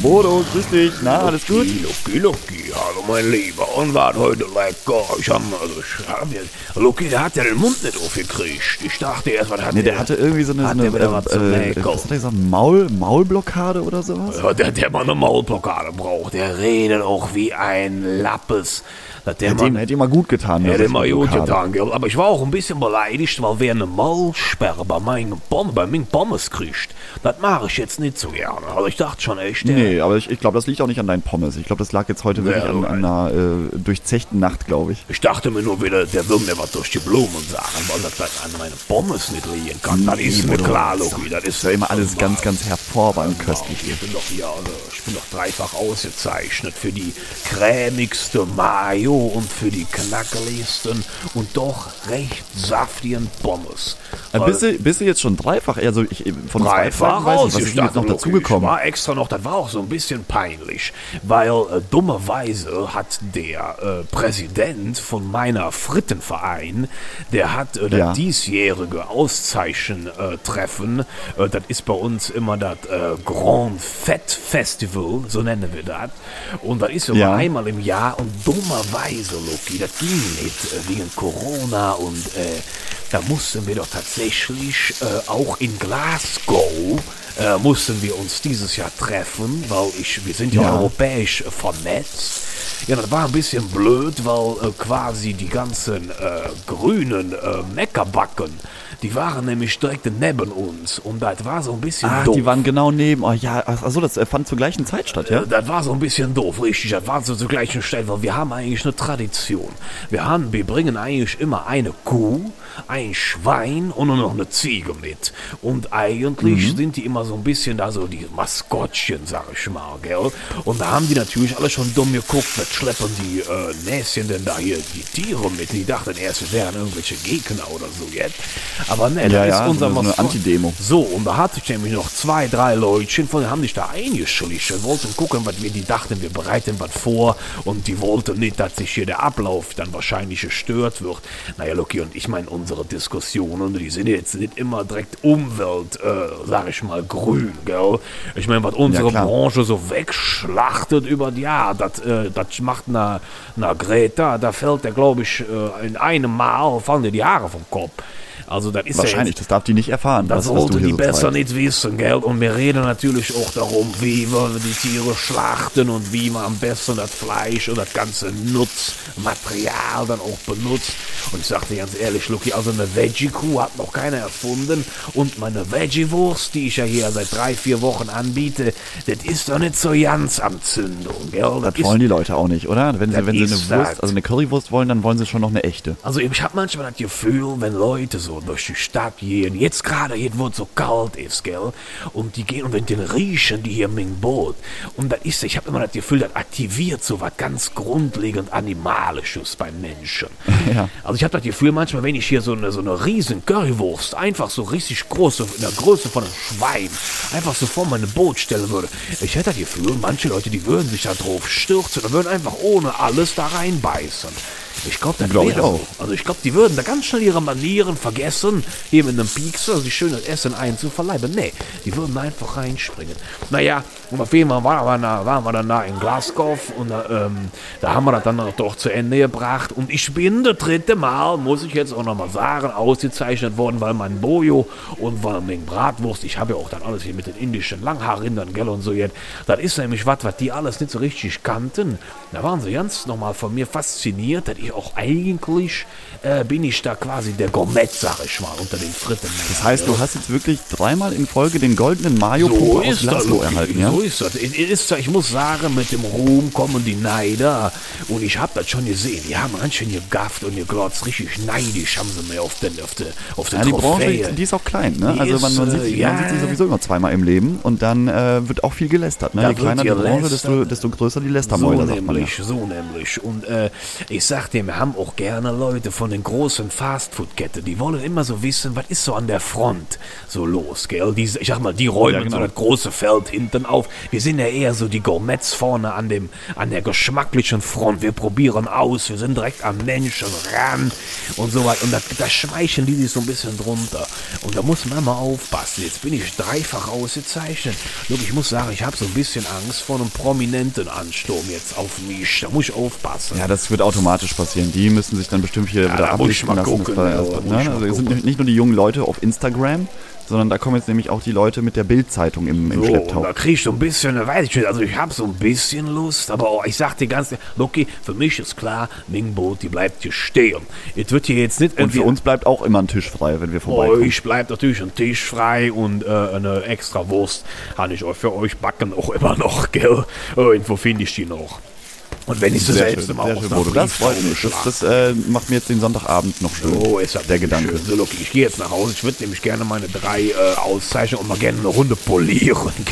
Bodo, grüß dich. Na, alles gut? Lucky, Lucky, hallo mein Lieber. Und war heute lecker. Ich hab, also, ich hab jetzt, Lucky, der hat ja den Mund nicht aufgekriegt. Ich dachte erst, was hat Nee, der hatte irgendwie so eine, so Hat eine der wieder was zum äh, Mäkeln? was hat er gesagt, Maul, Maulblockade oder sowas? Ja, der, der mal eine Maulblockade braucht. Der redet auch wie ein Lappes. Der Hätte ihm, mal, hätte ihm mal gut getan. hätte das mal gut getan, gell? Aber ich war auch ein bisschen beleidigt, weil wer eine Maulsperre bei meinen Pommes, bei meinen Pommes kriegt, das mache ich jetzt nicht so gerne. Also ich dachte schon echt, der, Nee, aber ich, ich glaube, das liegt auch nicht an deinen Pommes. Ich glaube, das lag jetzt heute wirklich an, an einer äh, durchzechten Nacht, glaube ich. Ich dachte mir nur wieder, der will mir was durch die Blumen sagen, weil das an meine Pommes nicht liegen kann. Das ist mir klar, das Lucky. Das ist Ja, immer alles ganz, ganz hervorragend köstlich Ich bin doch hier, also, ich bin doch dreifach ausgezeichnet für die cremigste Mayo und für die knackeligsten und doch recht saftigen Pommes. Äh, bist, du, bist du jetzt schon dreifach? Also ich, von Fragen weiß ich, was ist jetzt noch dazugekommen? War extra noch, das war auch so ein bisschen peinlich, weil äh, dummerweise hat der äh, Präsident von meiner Frittenverein, der hat äh, das Ja. diesjährige Auszeichen-Treffen, äh, das ist bei uns immer das äh, Grand Fett Festival, so nennen wir das. Und das ist immer Ja. einmal im Jahr und dummerweise, Loki, das ging nicht äh, wegen Corona und äh, da mussten wir doch tatsächlich äh, auch in Glasgow äh, mussten wir uns dieses Jahr treffen, weil ich, wir sind ja, Ja. europäisch äh, vernetzt. Ja, das war ein bisschen blöd, weil äh, quasi die ganzen äh, grünen äh, Meckerbacken, die waren nämlich direkt neben uns und das war so ein bisschen Ah, doof. die waren genau neben. Oh ja, achso, das äh, fand zur gleichen Zeit statt, ja? Das war so ein bisschen doof, richtig. Das war so zur gleichen Stelle, weil wir haben eigentlich eine Tradition. Wir haben, wir bringen eigentlich immer eine Kuh, ein Schwein und nur noch eine Ziege mit. Und eigentlich sind die immer so ein bisschen da so die Maskottchen, sag ich mal, gell? Und da haben die natürlich alle schon dumm geguckt, was schleppen die äh, Näschen denn da hier die Tiere mit? Die dachten erst, wir wären irgendwelche Gegner oder so jetzt. Aber ne, Ja, das ja, ist unser so eine Antidemo. so, und da hatte ich nämlich noch zwei, drei Leutchen, von denen haben sich da eingeschlichen, wollten gucken, was wir, die dachten, wir bereiten was vor und die wollten nicht, dass sich hier der Ablauf dann wahrscheinlich gestört wird. Naja, Lucky, und ich meine, unsere Diskussionen, die sind jetzt nicht immer direkt Umwelt, äh, sag ich mal, grün, gell? Ich meine, was unsere klar. Branche so wegschlachtet über die Jahre, das, äh, das macht na, na Greta, da fällt der, glaube ich, äh, in einem Mal fallen dir die Haare vom Kopf. Also das ist ja jetzt, Wahrscheinlich, das darf die nicht erfahren. das hier die so besser treibst. nicht wissen, gell? Und wir reden natürlich auch darum, wie wir die Tiere schlachten und wie man am besten das Fleisch und das ganze Nutzmaterial dann auch benutzt. Und ich sagte ganz ehrlich, Lucky, also eine Veggie-Kuh hat noch keiner erfunden. Und meine Veggie-Wurst, die ich ja hier seit drei, vier Wochen anbiete, das ist doch nicht so ganz am Zündung, gell? Das ist- wollen die Leute auch nicht, oder? Wenn sie, Das wenn sie eine Wurst, das. also eine Currywurst wollen, dann wollen sie schon noch eine echte. Also ich habe manchmal das Gefühl, wenn Leute so so durch die Stadt gehen. Jetzt gerade, jetzt wo es so kalt ist, gell? Und die gehen und wenn den riechen, die hier mein Boot. Und das ist, ich habe immer das Gefühl, das aktiviert so was ganz grundlegend Animalisches beim Menschen. Ja. Also ich habe das Gefühl, manchmal, wenn ich hier so eine, so eine riesen Currywurst, einfach so richtig große, in der Größe von einem Schwein, einfach so vor meine Boot stellen würde, ich hätte das Gefühl, manche Leute, die würden sich da drauf stürzen und würden einfach ohne alles da reinbeißen. Ich glaube, das Glaub ich auch. so. Also ich glaube, die würden da ganz schnell ihre Manieren vergessen, hier mit einem Piekser sich schön das Essen einzuverleiben. Nee, die würden einfach reinspringen. Naja, und auf jeden Fall waren wir, da, waren wir dann da in Glasgow und da, ähm, da haben wir das dann doch zu Ende gebracht. Und ich bin das dritte Mal, muss ich jetzt auch nochmal sagen, ausgezeichnet worden, weil mein Bojo und weil mein Bratwurst, ich habe ja auch dann alles hier mit den indischen Langhaarrindern, gell, und so jetzt. Das ist nämlich was, was die alles nicht so richtig kannten. Da waren sie ganz nochmal von mir fasziniert, dass ich auch eigentlich äh, bin ich da quasi der Gourmet, sag ich mal, unter den Fritten. Das heißt, du hast jetzt wirklich dreimal in Folge den goldenen Mayo so aus Glasgow erhalten, ja? So ist das. Es Ist, ich muss sagen, mit dem Ruhm kommen die Neider. Und ich habe das schon gesehen. Die haben ganz schön gegafft und geglotzt. Richtig neidisch haben sie mir auf den, auf den, auf den Ja, die Branche, die ist auch klein, ne? Die Also man, man, sieht, äh, sich- ja. man sieht sich sowieso immer zweimal im Leben und dann äh, wird auch viel gelästert. Ne? Da Je kleiner die Branche, desto, desto größer die So Lästermäuler, sagt man ja. nämlich, so nämlich. Und äh, ich sag dir, wir haben auch gerne Leute von den großen Fastfood-Ketten, die wollen immer so wissen, was ist so an der Front so los, gell? Die, ich sag mal, die räumen Ja, genau. so das große Feld hinten auf. Wir sind ja eher so die Gourmets vorne an dem, an der geschmacklichen Front. Wir probieren aus, wir sind direkt am Menschen ran und so weiter. Und da, da schmeicheln die sich so ein bisschen drunter. Und da muss man mal aufpassen. Jetzt bin ich dreifach ausgezeichnet. Look, ich muss sagen, ich habe so ein bisschen Angst vor einem prominenten Ansturm jetzt auf mich. Da muss ich aufpassen. Ja, das wird automatisch passieren. Die müssen sich dann bestimmt hier wieder da muss ich mal lassen. gucken, Das war ja, ne? Also es sind nicht nur die jungen Leute auf Instagram, sondern da kommen jetzt nämlich auch die Leute mit der Bildzeitung im, im So, Schlepptau. da krieg ich so ein bisschen, weiß ich nicht, also ich habe so ein bisschen Lust, aber auch, ich sag dir ganz, Loki, für mich ist klar, Mingboot, die bleibt hier stehen. Es wird hier jetzt nicht Und für uns bleibt auch immer ein Tisch frei, wenn wir vorbeikommen. euch bleibt natürlich ein Tisch frei und äh, eine extra Wurst habe ich euch für euch backen auch immer noch, gell? Irgendwo finde ich die noch. Und wenn ich sie Sehr selbst schön, sehr schön, Bodo. Das freut mich. Das, das äh, macht mir jetzt den Sonntagabend noch schön. Oh, ist das der Gedanke. Schön. So, Loki, ich gehe jetzt nach Hause. Ich würde nämlich gerne meine drei äh, Auszeichnungen und mal gerne eine Runde polieren.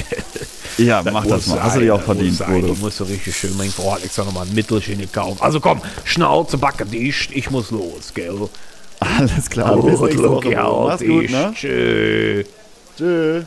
Ja, mach das mal. Hast du dir auch das verdient, muss sein. Bodo. Ich muss so richtig schön, mein Frau hat extra nochmal ein Mittelchen gekauft. Also komm, Schnauze, Backe dicht, ich muss los, gell? Alles klar. Gut, Loki, Mach's gut, dich. ne? Tschüss. Tschüss.